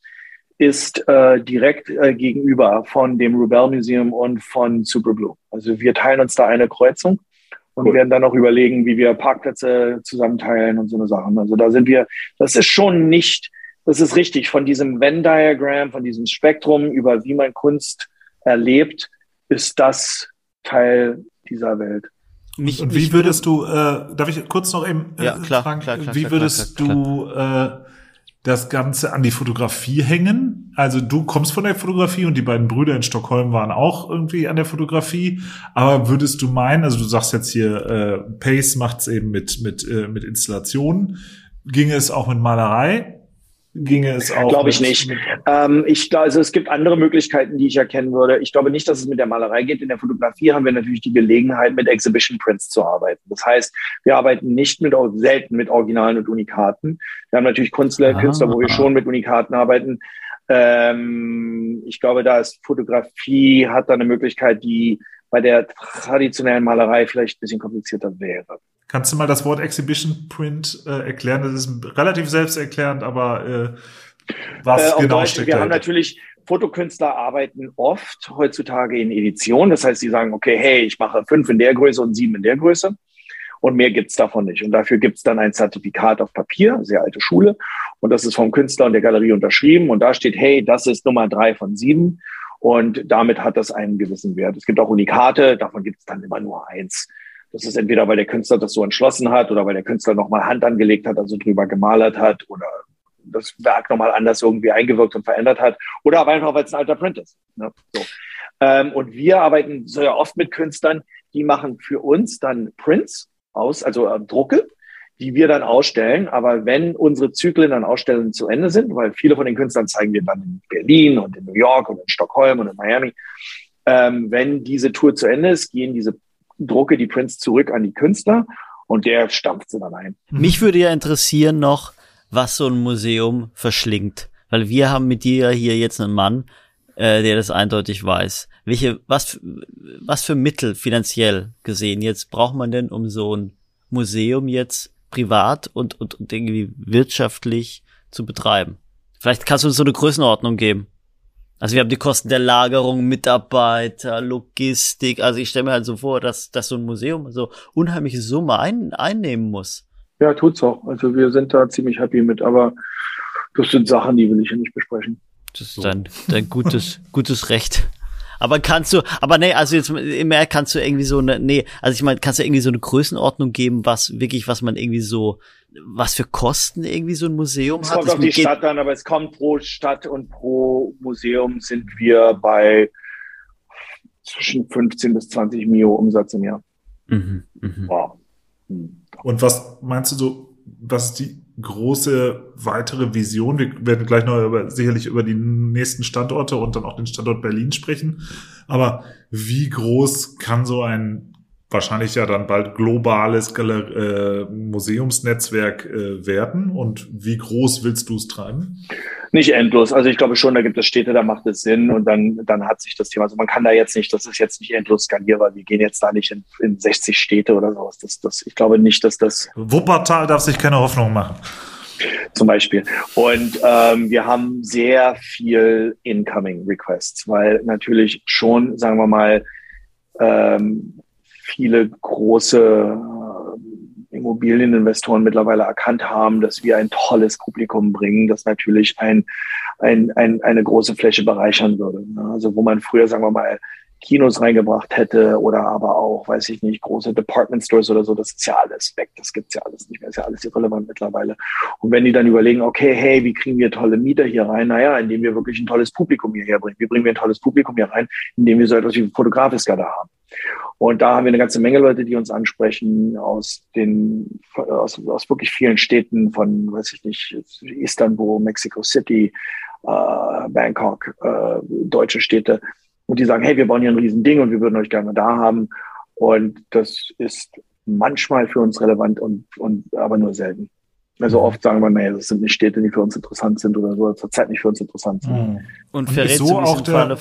ist äh, direkt äh, gegenüber von dem Rebel Museum und von Superblue. Also wir teilen uns da eine Kreuzung und cool. werden dann auch überlegen, wie wir Parkplätze zusammenteilen und so eine Sachen. Also da sind wir, das ist schon nicht, das ist richtig, von diesem Venn-Diagramm, von diesem Spektrum über wie man Kunst erlebt, ist das Teil dieser Welt. Mich, und wie würdest du, äh, darf ich kurz noch eben äh, ja, klar, fragen, klar, klar, wie würdest klar, du äh, das Ganze an die Fotografie hängen? Also du kommst von der Fotografie und die beiden Brüder in Stockholm waren auch irgendwie an der Fotografie. Aber würdest du meinen, also du sagst jetzt hier, äh, Pace macht's eben mit mit äh, mit Installationen, ginge es auch mit Malerei? Ginge es auch. Glaube ich nicht. Ähm, ich, also es gibt andere Möglichkeiten, die ich erkennen würde. Ich glaube nicht, dass es mit der Malerei geht. In der Fotografie haben wir natürlich die Gelegenheit, mit Exhibition Prints zu arbeiten. Das heißt, wir arbeiten nicht mit, selten mit Originalen und Unikaten. Wir haben natürlich Künstler, ah. Künstler, wo wir schon mit Unikaten arbeiten. Ähm, ich glaube, da ist Fotografie hat da eine Möglichkeit, die bei der traditionellen Malerei vielleicht ein bisschen komplizierter wäre. Kannst du mal das Wort Exhibition Print äh, erklären? Das ist relativ selbsterklärend, aber äh, was äh, genau Deutsch, steckt Wir haben natürlich Fotokünstler arbeiten oft heutzutage in Edition. Das heißt, sie sagen, okay, hey, ich mache fünf in der Größe und sieben in der Größe. Und mehr gibt's davon nicht. Und dafür gibt's dann ein Zertifikat auf Papier, sehr alte Schule. Und das ist vom Künstler und der Galerie unterschrieben. Und da steht, hey, das ist Nummer drei von sieben. Und damit hat das einen gewissen Wert. Es gibt auch Unikate, davon gibt's dann immer nur eins. Das ist entweder, weil der Künstler das so entschlossen hat oder weil der Künstler nochmal Hand angelegt hat, also drüber gemalert hat oder das Werk nochmal anders irgendwie eingewirkt und verändert hat oder aber einfach, weil es ein alter Print ist. Ne? So. Ähm, und wir arbeiten sehr oft mit Künstlern, die machen für uns dann Prints aus, also äh, Drucke, die wir dann ausstellen. Aber wenn unsere Zyklen an Ausstellungen zu Ende sind, weil viele von den Künstlern zeigen wir dann in Berlin und in New York und in Stockholm und in Miami, ähm, wenn diese Tour zu Ende ist, gehen diese drucke die Prints zurück an die Künstler und der stampft sie dann ein. Mhm. Mich würde ja interessieren noch, was so ein Museum verschlingt. Weil wir haben mit dir hier jetzt einen Mann, äh, der das eindeutig weiß. Welche, was, was für Mittel finanziell gesehen jetzt braucht man denn, um so ein Museum jetzt privat und, und, und irgendwie wirtschaftlich zu betreiben? Vielleicht kannst du uns so eine Größenordnung geben. Also wir haben die Kosten der Lagerung, Mitarbeiter, Logistik. Also ich stelle mir halt so vor, dass, dass so ein Museum so unheimliche Summe ein, einnehmen muss. Ja, tut's auch. Also wir sind da ziemlich happy mit, aber das sind Sachen, die will ich hier nicht besprechen. Das ist dein, dein gutes, gutes Recht. Aber kannst du, aber nee, also jetzt mehr kannst du irgendwie so eine, nee, also ich meine, kannst du irgendwie so eine Größenordnung geben, was wirklich, was man irgendwie so was für Kosten irgendwie so ein Museum es hat? Es kommt auf die Stadt an, aber es kommt pro Stadt und pro Museum sind wir bei zwischen 15 bis 20 Mio Umsatz im Jahr. Mhm, mh. wow. Hm. Und was meinst du so, was ist die große weitere Vision? Wir werden gleich noch über, sicherlich über die nächsten Standorte und dann auch den Standort Berlin sprechen. Aber wie groß kann so ein wahrscheinlich ja dann bald globales Galer äh, Museumsnetzwerk äh, werden. Und wie groß willst du es treiben? Nicht endlos. Also ich glaube schon, da gibt es Städte, da macht es Sinn und dann, dann hat sich das Thema. Also man kann da jetzt nicht, das ist jetzt nicht endlos skalierbar. Wir gehen jetzt da nicht in, in 60 Städte oder sowas. Das, das, ich glaube nicht, dass das. Wuppertal darf sich keine Hoffnung machen zum Beispiel. Und ähm, wir haben sehr viel Incoming Requests, weil natürlich schon, sagen wir mal, ähm, viele große äh, Immobilieninvestoren mittlerweile erkannt haben, dass wir ein tolles Publikum bringen, das natürlich ein, ein, ein, eine große Fläche bereichern würde. Also wo man früher, sagen wir mal, Kinos reingebracht hätte oder aber auch, weiß ich nicht, große Department Stores oder so, das ist ja alles weg, das gibt's ja alles nicht mehr, ist ja alles irrelevant mittlerweile. Und wenn die dann überlegen, okay, hey, wie kriegen wir tolle Mieter hier rein? Naja, indem wir wirklich ein tolles Publikum hierher bringen. Wie bringen wir ein tolles Publikum hier rein? Indem wir so etwas wie Fotografiska da haben. Und da haben wir eine ganze Menge Leute, die uns ansprechen aus den, aus, aus wirklich vielen Städten von, weiß ich nicht, Istanbul, Mexico City, äh, Bangkok, äh, deutsche Städte. Und die sagen, hey, wir bauen hier ein Riesending und wir würden euch gerne da haben. Und das ist manchmal für uns relevant und, und aber nur selten. Also oft sagen wir, nee, das sind nicht Städte, die für uns interessant sind oder so, zurzeit nicht für uns interessant sind. Mhm. Und, und verrätst so du, auch im Falle,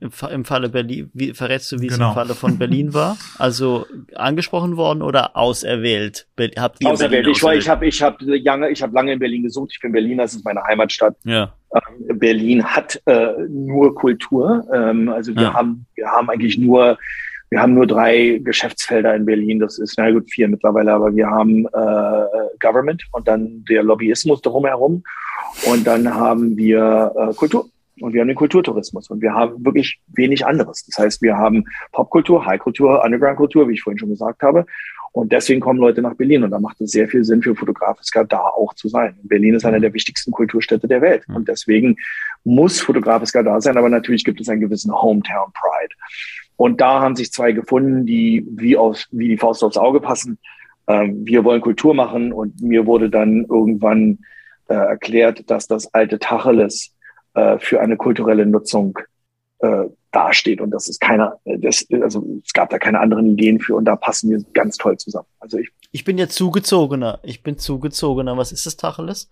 im, im Falle Berlin, wie verrätst du, wie genau. es im. Falle von Berlin war? Also angesprochen worden oder auserwählt? Habt ihr auserwählt. Ich, war, ich habe ich hab lange, ich hab lange in Berlin gesucht. Ich bin Berliner, das ist meine Heimatstadt. Ja. Berlin hat äh, nur Kultur. Ähm, also wir ja. haben, wir haben eigentlich nur wir haben nur drei Geschäftsfelder in Berlin. Das ist, na gut, vier mittlerweile, aber wir haben äh, Government und dann der Lobbyismus drumherum. Und dann haben wir äh, Kultur. Und wir haben den Kulturtourismus und wir haben wirklich wenig anderes. Das heißt, wir haben Popkultur, Highkultur, Undergroundkultur, wie ich vorhin schon gesagt habe. Und deswegen kommen Leute nach Berlin und da macht es sehr viel Sinn für Fotografiska da auch zu sein. Berlin ist eine der wichtigsten Kulturstädte der Welt und deswegen muss Fotografiska da sein, aber natürlich gibt es einen gewissen Hometown Pride. Und da haben sich zwei gefunden, die wie, aus, wie die Faust aufs Auge passen. Ähm, wir wollen Kultur machen und mir wurde dann irgendwann äh, erklärt, dass das alte Tacheles äh, für eine kulturelle Nutzung äh, dasteht und das ist keiner, das, also es gab da keine anderen Ideen für und da passen wir ganz toll zusammen. Also ich, ich bin ja zugezogener. Ich bin zugezogener. Was ist das Tacheles?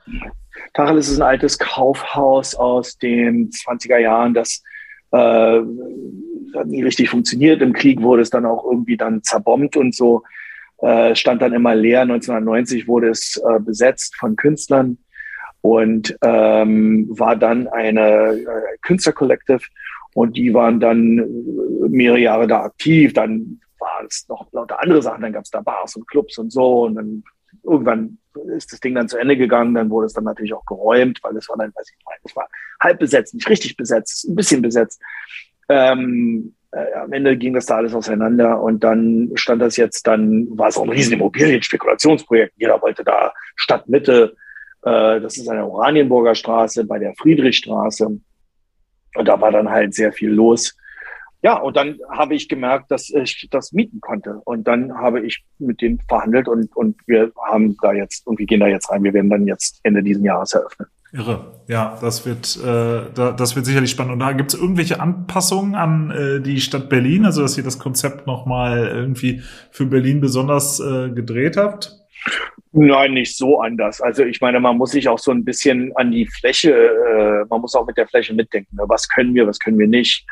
Tacheles ist ein altes Kaufhaus aus den 20er Jahren, das äh, hat nie richtig funktioniert. Im Krieg wurde es dann auch irgendwie dann zerbombt und so. Äh, stand dann immer leer. 1990 wurde es äh, besetzt von Künstlern und ähm, war dann eine äh, Künstler-Collective und die waren dann mehrere Jahre da aktiv. Dann waren es noch lauter andere Sachen. Dann gab es da Bars und Clubs und so und dann irgendwann ist das Ding dann zu Ende gegangen, dann wurde es dann natürlich auch geräumt, weil es war dann, weiß ich nicht, es war halb besetzt, nicht richtig besetzt, ein bisschen besetzt. Ähm, äh, am Ende ging das da alles auseinander und dann stand das jetzt, dann war es auch ein riesen Immobilien-Spekulationsprojekt. Jeder wollte da Stadtmitte, äh, das ist eine Oranienburger Straße bei der Friedrichstraße. Und da war dann halt sehr viel los. Ja, und dann habe ich gemerkt, dass ich das mieten konnte. Und dann habe ich mit denen verhandelt und, und wir haben da jetzt, und wir gehen da jetzt rein. Wir werden dann jetzt Ende dieses Jahres eröffnen. Irre. Ja, das wird, äh, da, das wird sicherlich spannend. Und da gibt es irgendwelche Anpassungen an äh, die Stadt Berlin, also dass ihr das Konzept nochmal irgendwie für Berlin besonders äh, gedreht habt? Nein, nicht so anders. Also ich meine, man muss sich auch so ein bisschen an die Fläche, äh, man muss auch mit der Fläche mitdenken. Ne? Was können wir, was können wir nicht?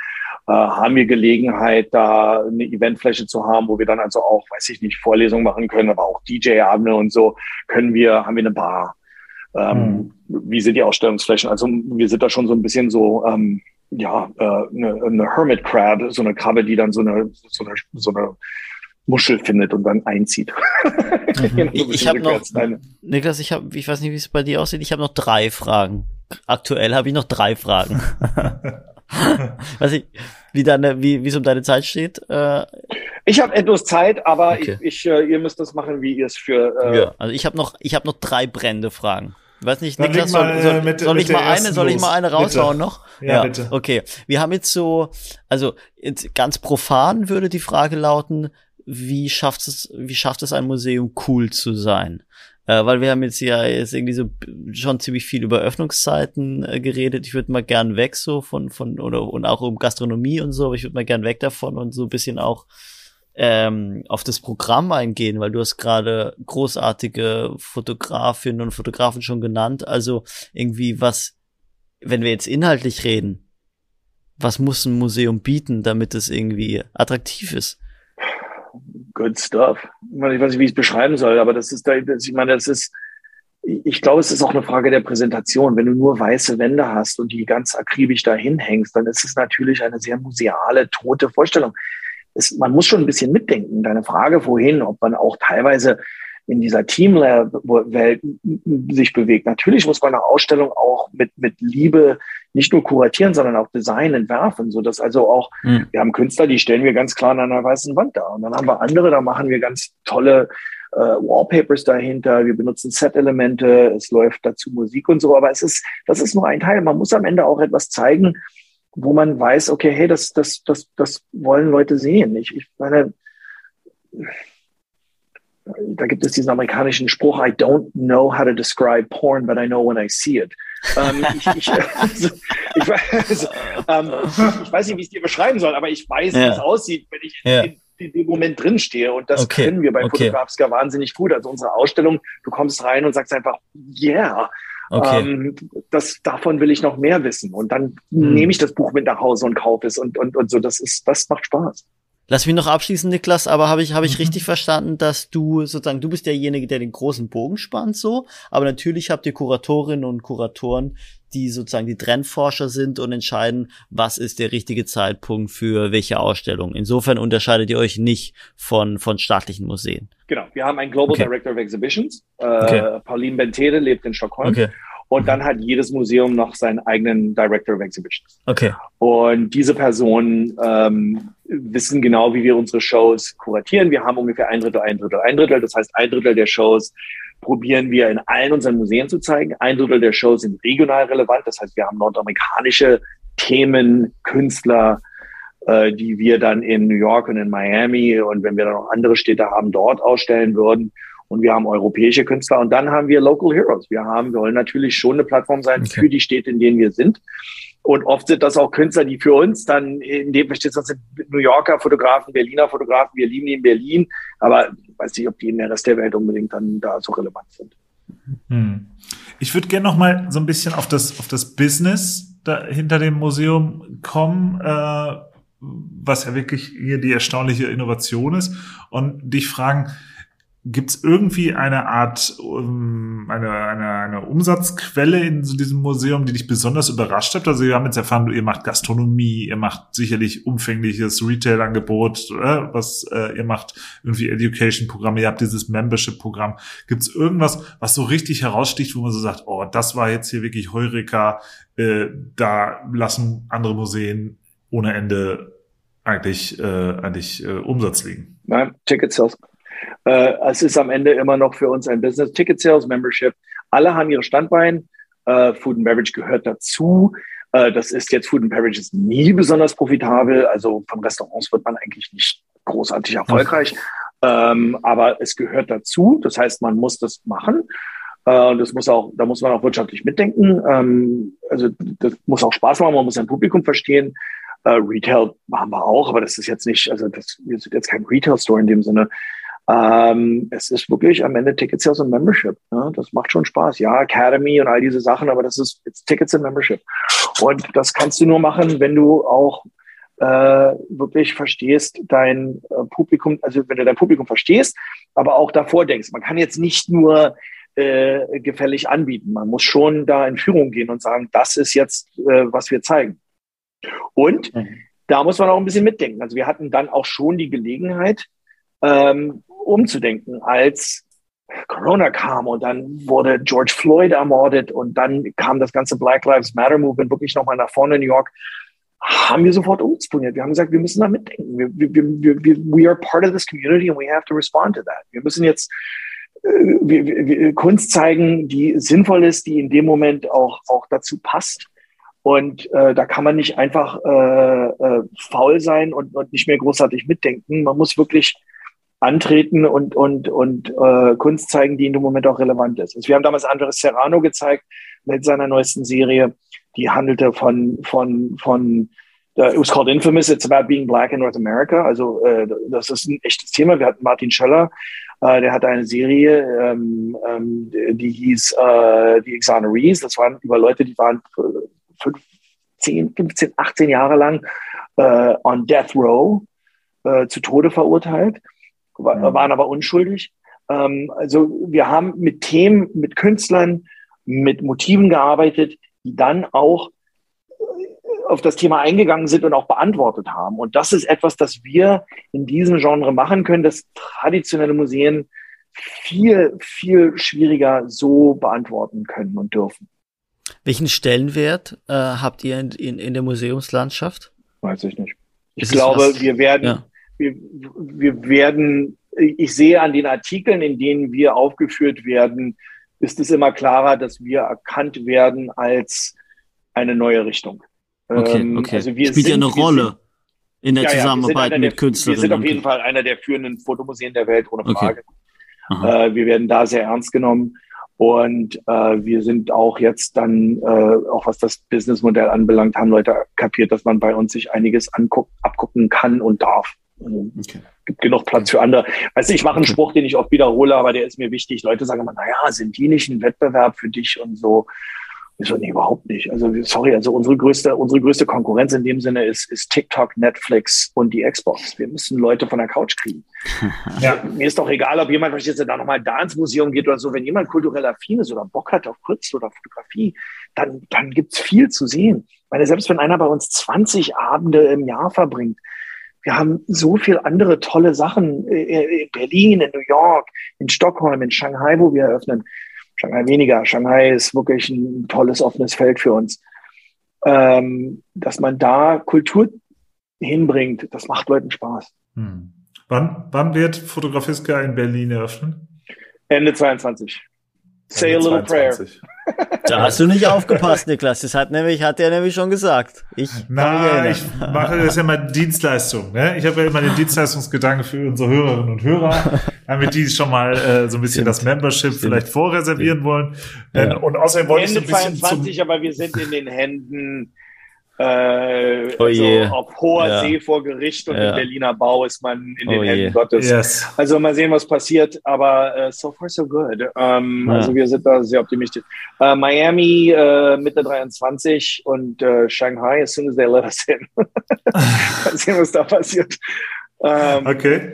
Äh, haben wir Gelegenheit, da eine Eventfläche zu haben, wo wir dann also auch, weiß ich nicht, Vorlesungen machen können, aber auch DJ-Abende und so. Können wir, haben wir eine Bar? Ähm, mhm. Wie sind die Ausstellungsflächen? Also wir sind da schon so ein bisschen so, ähm, ja, äh, eine, eine Hermit Crab, so eine Krabbe, die dann so eine, so eine, so eine Muschel findet und dann einzieht. Mhm. ich ich habe noch, Niklas, ich habe, ich weiß nicht, wie es bei dir aussieht. Ich habe noch drei Fragen. Aktuell habe ich noch drei Fragen. weiß ich, wie deine, wie wie es um deine Zeit steht. Äh, ich habe etwas Zeit, aber okay. ich, ich äh, ihr müsst das machen, wie ihr es für. Äh, ja. Also ich habe noch, ich habe noch drei brennende Fragen. Weiß nicht, Dann Niklas, mal, soll, soll, mit, soll mit ich mal eine, soll ich mal eine raushauen bitte. noch? Ja, ja, bitte. Okay. Wir haben jetzt so, also ganz profan würde die Frage lauten, wie schafft es, wie schafft es ein Museum cool zu sein? Äh, weil wir haben jetzt ja jetzt irgendwie so schon ziemlich viel über Öffnungszeiten äh, geredet. Ich würde mal gern weg so von, von, oder, und auch um Gastronomie und so, aber ich würde mal gern weg davon und so ein bisschen auch ähm, auf das Programm eingehen, weil du hast gerade großartige Fotografinnen und Fotografen schon genannt. Also irgendwie was, wenn wir jetzt inhaltlich reden, was muss ein Museum bieten, damit es irgendwie attraktiv ist? Good stuff. Ich weiß nicht, wie ich es beschreiben soll, aber das ist da, das, ich meine, das ist, ich glaube, es ist auch eine Frage der Präsentation. Wenn du nur weiße Wände hast und die ganz akribisch dahin hängst, dann ist es natürlich eine sehr museale, tote Vorstellung. Es, man muss schon ein bisschen mitdenken. Deine Frage vorhin, ob man auch teilweise in dieser Teamwelt sich bewegt. Natürlich muss man eine Ausstellung auch mit, mit Liebe nicht nur kuratieren, sondern auch Design entwerfen, so dass also auch, mhm. wir haben Künstler, die stellen wir ganz klar an einer weißen Wand da. Und dann haben wir andere, da machen wir ganz tolle äh, Wallpapers dahinter, wir benutzen Set-Elemente, es läuft dazu Musik und so, aber es ist, das ist nur ein Teil. Man muss am Ende auch etwas zeigen, wo man weiß, okay, hey, das, das, das, das wollen Leute sehen. Ich, ich meine, da gibt es diesen amerikanischen Spruch, I don't know how to describe porn, but I know when I see it. Ähm, ich, ich, also, ich, also, ähm, ich, weiß nicht, wie ich es dir beschreiben soll, aber ich weiß, ja. wie es aussieht, wenn ich ja. in in dem Moment drinstehe. Und das okay. können wir bei okay. Fotografska wahnsinnig gut. Also unsere Ausstellung, du kommst rein und sagst einfach, yeah. Okay. Ähm, das, davon will ich noch mehr wissen. Und dann hm. nehme ich das Buch mit nach Hause und kaufe es und, und, und so. Das ist, das macht Spaß. Lass mich noch abschließen, Niklas, aber habe ich, hab ich mhm. richtig verstanden, dass du sozusagen, du bist derjenige, der den großen Bogen spannt, so, aber natürlich habt ihr Kuratorinnen und Kuratoren, die sozusagen die Trendforscher sind und entscheiden, was ist der richtige Zeitpunkt für welche Ausstellung. Insofern unterscheidet ihr euch nicht von, von staatlichen Museen. Genau, wir haben einen Global okay. Director of Exhibitions. Äh, okay. Pauline Bentere lebt in Stockholm. Okay. Und dann hat jedes Museum noch seinen eigenen Director of Exhibitions. Okay. Und diese Personen ähm, wissen genau, wie wir unsere Shows kuratieren. Wir haben ungefähr ein Drittel, ein Drittel, ein Drittel. Das heißt, ein Drittel der Shows probieren wir in allen unseren Museen zu zeigen. Ein Drittel der Shows sind regional relevant. Das heißt, wir haben nordamerikanische Themen, Künstler, äh, die wir dann in New York und in Miami und wenn wir dann noch andere Städte haben, dort ausstellen würden und wir haben europäische Künstler und dann haben wir Local Heroes. Wir haben, wir wollen natürlich schon eine Plattform sein okay. für die Städte, in denen wir sind. Und oft sind das auch Künstler, die für uns dann, in dem versteht das sind New Yorker Fotografen, Berliner Fotografen, wir lieben die in Berlin, aber ich weiß nicht, ob die in der Rest der Welt unbedingt dann da so relevant sind. Hm. Ich würde gerne noch mal so ein bisschen auf das, auf das Business da hinter dem Museum kommen, äh, was ja wirklich hier die erstaunliche Innovation ist und dich fragen, Gibt es irgendwie eine Art, um, eine, eine, eine Umsatzquelle in diesem Museum, die dich besonders überrascht hat? Also wir haben jetzt erfahren, ihr macht Gastronomie, ihr macht sicherlich umfängliches Retail-Angebot, was äh, ihr macht irgendwie Education-Programme, ihr habt dieses Membership-Programm. Gibt es irgendwas, was so richtig heraussticht, wo man so sagt, oh, das war jetzt hier wirklich Heureka, äh, da lassen andere Museen ohne Ende eigentlich, äh, eigentlich äh, Umsatz liegen? Nein, Ticket Sales. Äh, es ist am Ende immer noch für uns ein Business. Ticket Sales, Membership, alle haben ihre Standbein. Äh, Food and Beverage gehört dazu. Äh, das ist jetzt Food and Beverage ist nie besonders profitabel. Also von Restaurants wird man eigentlich nicht großartig erfolgreich. Ähm, aber es gehört dazu. Das heißt, man muss das machen. Äh, das muss auch, da muss man auch wirtschaftlich mitdenken. Ähm, also das muss auch Spaß machen. Man muss ein Publikum verstehen. Uh, Retail haben wir auch, aber das ist jetzt nicht, also das sind jetzt kein Retail-Store in dem Sinne. Ähm, es ist wirklich am Ende Ticket Sales und Membership. Ne? Das macht schon Spaß. Ja, Academy und all diese Sachen, aber das ist Tickets und Membership. Und das kannst du nur machen, wenn du auch äh, wirklich verstehst, dein äh, Publikum, also wenn du dein Publikum verstehst, aber auch davor denkst. Man kann jetzt nicht nur äh, gefällig anbieten. Man muss schon da in Führung gehen und sagen, das ist jetzt, äh, was wir zeigen. Und mhm. da muss man auch ein bisschen mitdenken. Also wir hatten dann auch schon die Gelegenheit, ähm, umzudenken, als Corona kam und dann wurde George Floyd ermordet und dann kam das ganze Black Lives Matter Movement wirklich nochmal nach vorne in New York, haben wir sofort umdisponiert. Wir haben gesagt, wir müssen da mitdenken. Wir, wir, wir, we are part of this community and we have to respond to that. Wir müssen jetzt äh, Kunst zeigen, die sinnvoll ist, die in dem Moment auch, auch dazu passt. Und äh, da kann man nicht einfach äh, äh, faul sein und, und nicht mehr großartig mitdenken. Man muss wirklich antreten und, und, und äh, Kunst zeigen, die in dem Moment auch relevant ist. Also wir haben damals Andres Serrano gezeigt mit seiner neuesten Serie, die handelte von, von, von uh, it was called Infamous, it's about being black in North America. Also äh, das ist ein echtes Thema. Wir hatten Martin Schöller, äh, der hatte eine Serie, ähm, ähm, die hieß äh, Die Exonerees. Das waren über Leute, die waren 15, 15 18 Jahre lang äh, on Death Row äh, zu Tode verurteilt waren aber unschuldig. Ähm, also wir haben mit Themen, mit Künstlern, mit Motiven gearbeitet, die dann auch äh, auf das Thema eingegangen sind und auch beantwortet haben. Und das ist etwas, das wir in diesem Genre machen können, das traditionelle Museen viel, viel schwieriger so beantworten können und dürfen. Welchen Stellenwert äh, habt ihr in, in, in, der Museumslandschaft? Weiß ich nicht. Ich ist glaube, wir werden, ja wir, wir werden, ich sehe an den Artikeln, in denen wir aufgeführt werden, ist es immer klarer, dass wir erkannt werden als eine neue Richtung. Okay, ähm, okay. Also wir Spielt sind, ja eine Rolle sind, in der ja, Zusammenarbeit ja, mit Künstlern. Wir sind auf jeden Fall einer der führenden Fotomuseen der Welt, ohne Frage. Okay. Äh, wir werden da sehr ernst genommen. Und äh, wir sind auch jetzt dann, äh, auch was das Businessmodell anbelangt, haben Leute kapiert, dass man bei uns sich einiges anguck, abgucken kann und darf. Also, okay. gibt genug Platz für andere. Weißt du, ich mache einen Spruch, den ich oft wiederhole, aber der ist mir wichtig. Leute sagen immer, naja, sind die nicht ein Wettbewerb für dich und so? Ich so, nee, überhaupt nicht. Also, sorry, also unsere größte, unsere größte Konkurrenz in dem Sinne ist, ist TikTok, Netflix und die Xbox. Wir müssen Leute von der Couch kriegen. ja. Mir ist doch egal, ob jemand, was jetzt da nochmal da ins Museum geht oder so, wenn jemand kulturell affin ist oder Bock hat auf Kunst oder Fotografie, dann, dann gibt's viel zu sehen. Ich meine, selbst wenn einer bei uns 20 Abende im Jahr verbringt, wir haben so viel andere tolle Sachen in Berlin, in New York, in Stockholm, in Shanghai, wo wir eröffnen. Shanghai weniger. Shanghai ist wirklich ein tolles offenes Feld für uns. Ähm, dass man da Kultur hinbringt, das macht Leuten Spaß. Hm. Wann, wann wird Fotografiska in Berlin eröffnen? Ende 22. Say Ende a little 22. prayer. Da hast du nicht aufgepasst, Niklas. Das hat nämlich, hat er nämlich schon gesagt. Ich, Na, ich mache das ja mal Dienstleistung. Ne? Ich habe ja immer den Dienstleistungsgedanke für unsere Hörerinnen und Hörer, damit die schon mal äh, so ein bisschen Stimmt. das Membership Stimmt. vielleicht vorreservieren Stimmt. wollen. Ja. Und außerdem wollte Ende ich so ein bisschen 22, aber wir sind in den Händen äh, oh also auf hoher ja. See vor Gericht und ja. im Berliner Bau ist man in den oh Händen je. Gottes. Yes. Also mal sehen, was passiert, aber uh, so far so good. Ähm, ja. Also wir sind da sehr optimistisch. Uh, Miami uh, Mitte 23 und Shanghai as soon as they let us in. mal sehen, was da passiert. Ähm, okay.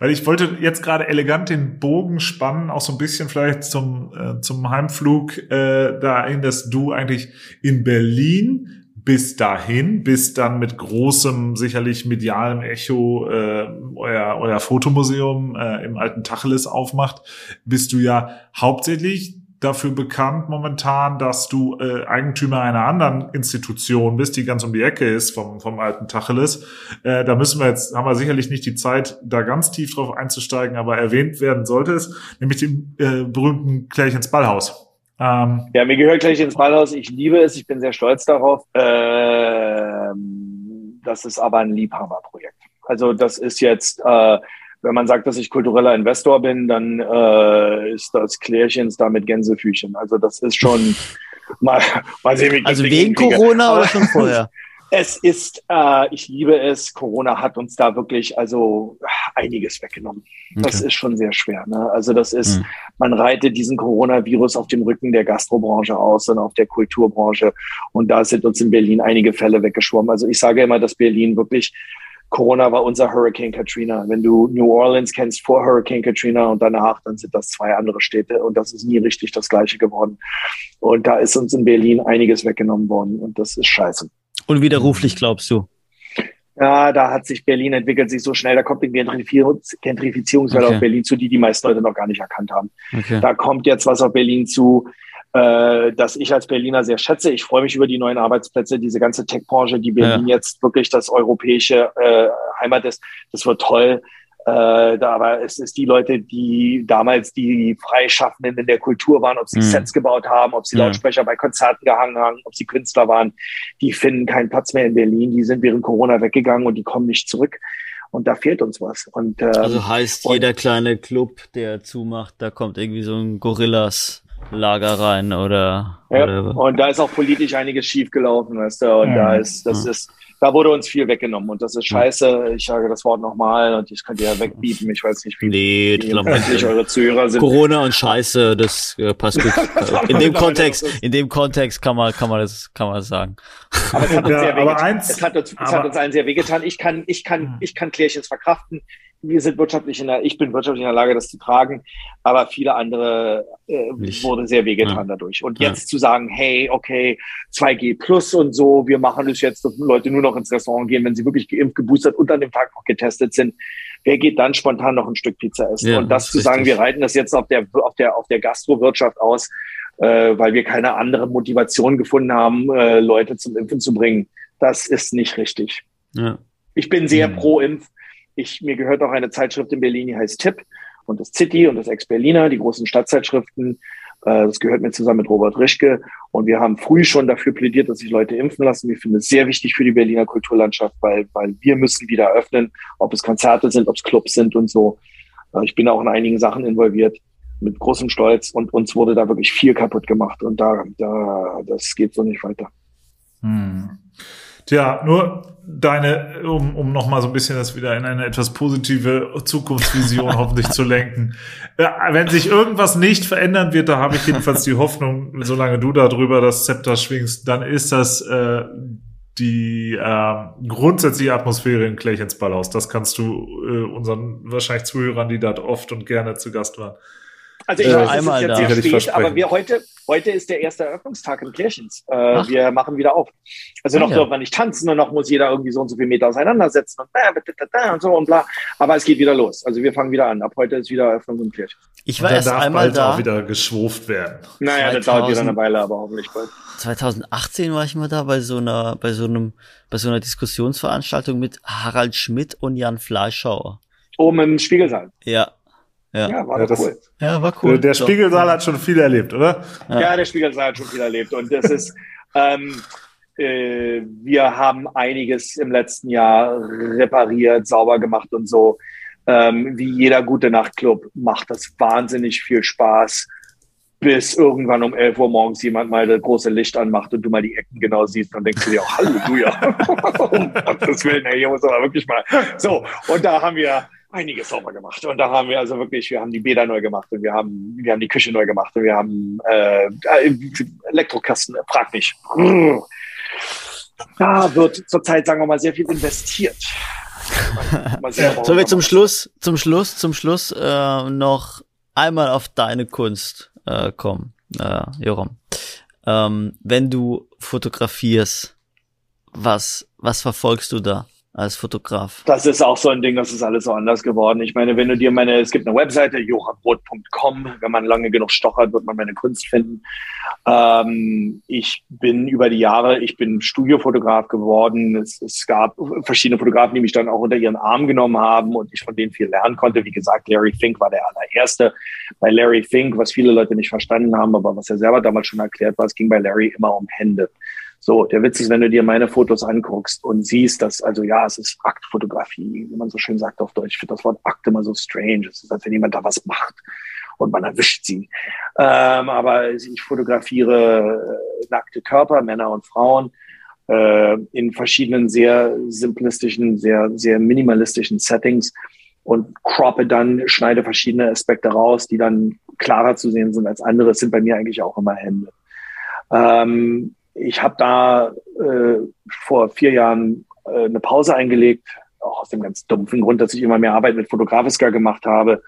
Weil ich wollte jetzt gerade elegant den Bogen spannen, auch so ein bisschen vielleicht zum, äh, zum Heimflug äh, dahin, dass du eigentlich in Berlin bis dahin, bis dann mit großem, sicherlich medialem Echo äh, euer, euer Fotomuseum äh, im alten Tacheles aufmacht, bist du ja hauptsächlich dafür bekannt momentan, dass du äh, Eigentümer einer anderen Institution bist, die ganz um die Ecke ist vom, vom alten Tacheles. Äh, da müssen wir jetzt, haben wir sicherlich nicht die Zeit, da ganz tief drauf einzusteigen, aber erwähnt werden sollte es, nämlich dem äh, berühmten Klärchens Ballhaus. Ähm, ja, mir gehört gleich ins Ballhaus. Ich liebe es. Ich bin sehr stolz darauf. Ähm, das ist aber ein Liebhaberprojekt. Also das ist jetzt, äh, wenn man sagt, dass ich kultureller Investor bin, dann äh, ist das Klärchens da mit Gänsefüßchen. Also das ist schon mal, mal sehen, wie Also wegen Corona oder schon vorher? Es ist, äh, ich liebe es. Corona hat uns da wirklich also einiges weggenommen. Okay. Das ist schon sehr schwer. Ne? Also das ist, mhm. man reitet diesen Coronavirus auf dem Rücken der Gastrobranche aus und auf der Kulturbranche. Und da sind uns in Berlin einige Fälle weggeschwommen. Also ich sage immer, dass Berlin wirklich Corona war unser Hurricane Katrina. Wenn du New Orleans kennst vor Hurricane Katrina und danach, dann sind das zwei andere Städte und das ist nie richtig das gleiche geworden. Und da ist uns in Berlin einiges weggenommen worden und das ist scheiße. Unwiderruflich, glaubst du? Ja, da hat sich Berlin entwickelt sich so schnell. Da kommt die Gentrifizierungswelle okay. auf Berlin zu, die die meisten Leute noch gar nicht erkannt haben. Okay. Da kommt jetzt was auf Berlin zu, äh, das ich als Berliner sehr schätze. Ich freue mich über die neuen Arbeitsplätze, diese ganze Tech-Branche, die Berlin ja. jetzt wirklich das europäische äh, Heimat ist. Das wird toll. Äh, da, aber es ist die Leute, die damals die Freischaffenden in der Kultur waren, ob sie mhm. Sets gebaut haben, ob sie Lautsprecher bei Konzerten gehangen haben, ob sie Künstler waren, die finden keinen Platz mehr in Berlin. Die sind während Corona weggegangen und die kommen nicht zurück. Und da fehlt uns was. Und, ähm, also heißt, jeder kleine Club, der zumacht, da kommt irgendwie so ein Gorillas Lager rein oder, ja, oder und da ist auch politisch einiges schief gelaufen, weißt du, und ja, da ist das ja. ist da wurde uns viel weggenommen und das ist scheiße. Ich sage das Wort nochmal und ich könnte ja wegbieten. Ich weiß nicht, wie, nee, wie empfindlich eure Zuhörer sind. Corona und Scheiße, das äh, passt gut. in dem Kontext, in dem Kontext kann man, kann man das, kann man das sagen. Aber es hat uns, ja, sehr wehgetan. es hat uns, es hat uns allen sehr wehgetan. Ich kann, ich kann, ich kann Klärchens verkraften wir sind wirtschaftlich in der, ich bin wirtschaftlich in der Lage, das zu tragen, aber viele andere äh, wurde sehr wehgetan ja. dadurch. Und jetzt ja. zu sagen, hey, okay, 2G plus und so, wir machen es jetzt, dass Leute nur noch ins Restaurant gehen, wenn sie wirklich geimpft, geboostert und an dem Tag noch getestet sind. Wer geht dann spontan noch ein Stück Pizza essen? Ja, und das, das zu sagen, wir reiten das jetzt auf der, auf der, auf der Gastrowirtschaft aus, äh, weil wir keine andere Motivation gefunden haben, äh, Leute zum Impfen zu bringen, das ist nicht richtig. Ja. Ich bin sehr mhm. pro Impf ich, mir gehört auch eine Zeitschrift in Berlin, die heißt Tipp und das City und das Ex-Berliner, die großen Stadtzeitschriften. Äh, das gehört mir zusammen mit Robert Rischke. Und wir haben früh schon dafür plädiert, dass sich Leute impfen lassen. Wir finden es sehr wichtig für die Berliner Kulturlandschaft, weil, weil wir müssen wieder öffnen, ob es Konzerte sind, ob es Clubs sind und so. Äh, ich bin auch in einigen Sachen involviert mit großem Stolz und uns wurde da wirklich viel kaputt gemacht und da, da das geht so nicht weiter. Hm. Tja, nur deine, um, um nochmal so ein bisschen das wieder in eine etwas positive Zukunftsvision hoffentlich zu lenken. Ja, wenn sich irgendwas nicht verändern wird, da habe ich jedenfalls die Hoffnung, solange du da drüber das Zepter schwingst, dann ist das äh, die äh, grundsätzliche Atmosphäre in Klärchens Ballhaus. Das kannst du äh, unseren wahrscheinlich Zuhörern, die dort oft und gerne zu Gast waren, also ich äh, weiß, es ist jetzt da. sehr spät, aber wir heute, heute ist der erste Eröffnungstag in Kirchens. Äh, wir machen wieder auf. Also ah, noch ja. dürfen wir nicht tanzen und noch muss jeder irgendwie so und so viel Meter auseinandersetzen und, äh, und so und bla. Aber es geht wieder los. Also wir fangen wieder an. Ab heute ist wieder Eröffnung in Kirchens. Ich war erst einmal da. auch wieder geschwuft werden. Naja, 2000, das dauert wieder eine Weile, aber hoffentlich bald. 2018 war ich mal da bei so einer, bei so einem, bei so einer Diskussionsveranstaltung mit Harald Schmidt und Jan Fleischauer. Oben im Spiegelsaal. Ja, ja, ja war ja, das, cool. Ja, war cool. Der Spiegelsaal hat schon viel erlebt, oder? Ja, ja der Spiegelsaal hat schon viel erlebt. Und das ist, ähm, äh, wir haben einiges im letzten Jahr repariert, sauber gemacht und so. Ähm, wie jeder gute Nachtclub macht das wahnsinnig viel Spaß, bis irgendwann um 11 Uhr morgens jemand mal das große Licht anmacht und du mal die Ecken genau siehst und denkst du dir auch, Halleluja. um Gottes Willen, ey, hier muss aber wirklich mal. So, und da haben wir einiges sauber gemacht. Und da haben wir also wirklich, wir haben die Bäder neu gemacht und wir haben, wir haben die Küche neu gemacht und wir haben äh, Elektrokasten, frag nicht. Da wird zurzeit, sagen wir mal, sehr viel investiert. Sollen wir zum Schluss, zum Schluss, zum Schluss äh, noch einmal auf deine Kunst äh, kommen, äh, Joram. Ähm, wenn du fotografierst, was, was verfolgst du da? Als Fotograf? Das ist auch so ein Ding, das ist alles so anders geworden. Ich meine, wenn du dir meine, es gibt eine Webseite, johannroth.com, wenn man lange genug stochert, wird man meine Kunst finden. Ähm, ich bin über die Jahre, ich bin Studiofotograf geworden. Es, es gab verschiedene Fotografen, die mich dann auch unter ihren Arm genommen haben und ich von denen viel lernen konnte. Wie gesagt, Larry Fink war der allererste. Bei Larry Fink, was viele Leute nicht verstanden haben, aber was er selber damals schon erklärt war, es ging bei Larry immer um Hände. So, der Witz ist, wenn du dir meine Fotos anguckst und siehst, dass, also ja, es ist Aktfotografie, wie man so schön sagt auf Deutsch. Ich finde das Wort Akt immer so strange. Es ist, als wenn jemand da was macht und man erwischt sie. Ähm, aber ich fotografiere äh, nackte Körper, Männer und Frauen, äh, in verschiedenen sehr simplistischen, sehr, sehr minimalistischen Settings und croppe dann, schneide verschiedene Aspekte raus, die dann klarer zu sehen sind als andere. Es sind bei mir eigentlich auch immer Hände. Ähm, ich habe da äh, vor vier Jahren äh, eine Pause eingelegt, auch aus dem ganz dumpfen Grund, dass ich immer mehr Arbeit mit Fotografiska gemacht habe.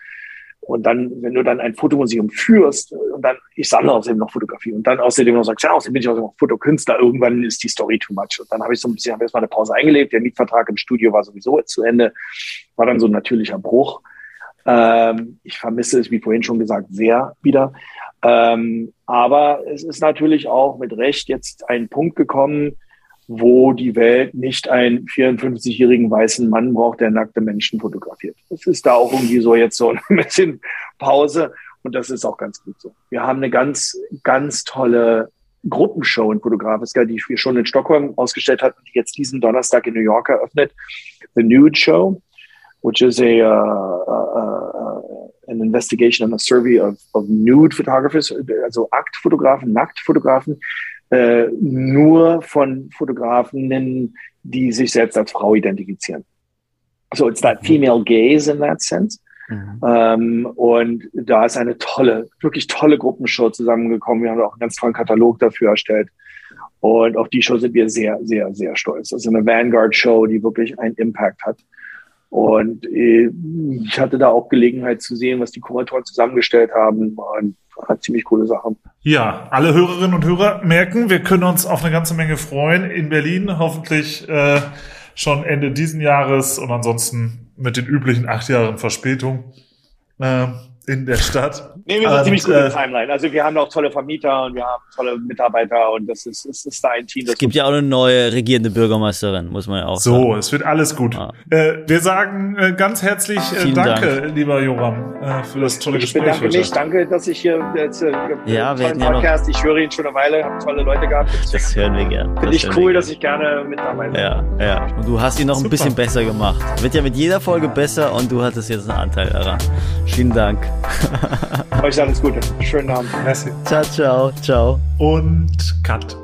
Und dann, wenn du dann ein Fotomuseum führst und dann, ich sammle außerdem noch Fotografie und dann außerdem noch sagst, ja, außerdem bin ich auch Fotokünstler, irgendwann ist die Story too much. Und dann habe ich so ein bisschen, habe erstmal eine Pause eingelegt. Der Mietvertrag im Studio war sowieso zu Ende, war dann so ein natürlicher Bruch. Ähm, ich vermisse es, wie vorhin schon gesagt, sehr wieder. Ähm, aber es ist natürlich auch mit Recht jetzt ein Punkt gekommen, wo die Welt nicht einen 54-jährigen weißen Mann braucht, der nackte Menschen fotografiert. Es ist da auch irgendwie so jetzt so ein bisschen Pause und das ist auch ganz gut so. Wir haben eine ganz, ganz tolle Gruppenshow in Fotografiska, die wir schon in Stockholm ausgestellt hatten, die jetzt diesen Donnerstag in New York eröffnet. The Nude Show, which is a, uh, uh, uh, an investigation and a survey of, of nude photographers, also Aktfotografen, Nacktfotografen, äh, nur von Fotografinnen, die sich selbst als Frau identifizieren. So it's that female gaze in that sense. Mhm. Ähm, und da ist eine tolle, wirklich tolle Gruppenshow zusammengekommen. Wir haben auch einen ganz tollen Katalog dafür erstellt. Und auf die Show sind wir sehr, sehr, sehr stolz. Das ist eine Vanguard-Show, die wirklich einen Impact hat. Und äh, ich hatte da auch Gelegenheit zu sehen, was die Kuratoren zusammengestellt haben. Und ziemlich coole Sache. Ja, alle Hörerinnen und Hörer merken, wir können uns auf eine ganze Menge freuen in Berlin. Hoffentlich äh, schon Ende diesen Jahres und ansonsten mit den üblichen acht Jahren Verspätung. Äh, in der Stadt. Nee, wir sind und, ziemlich gut äh, Timeline. Also wir haben auch tolle Vermieter und wir haben tolle Mitarbeiter und das ist, es ist da ein Team. Es gibt ja auch eine neue regierende Bürgermeisterin, muss man ja auch so, sagen. So, es wird alles gut. Ah. Äh, wir sagen äh, ganz herzlich äh, danke, Dank. lieber Joram, äh, für das tolle ich Gespräch. Ich bedanke mich, danke, dass ich hier jetzt äh, ja, wir Podcast, ja ich höre ihn schon eine Weile, habe tolle Leute gehabt. Das hören wir gern. Finde ich cool, dass ich gerne mit dabei bin. Ja, ja. Und du hast ihn noch Super. ein bisschen besser gemacht. Wird ja mit jeder Folge besser und du hattest jetzt einen Anteil daran. Vielen Dank. Euch alles Gute. Schönen Abend. Merci. Ciao, ciao, ciao. Und Cut.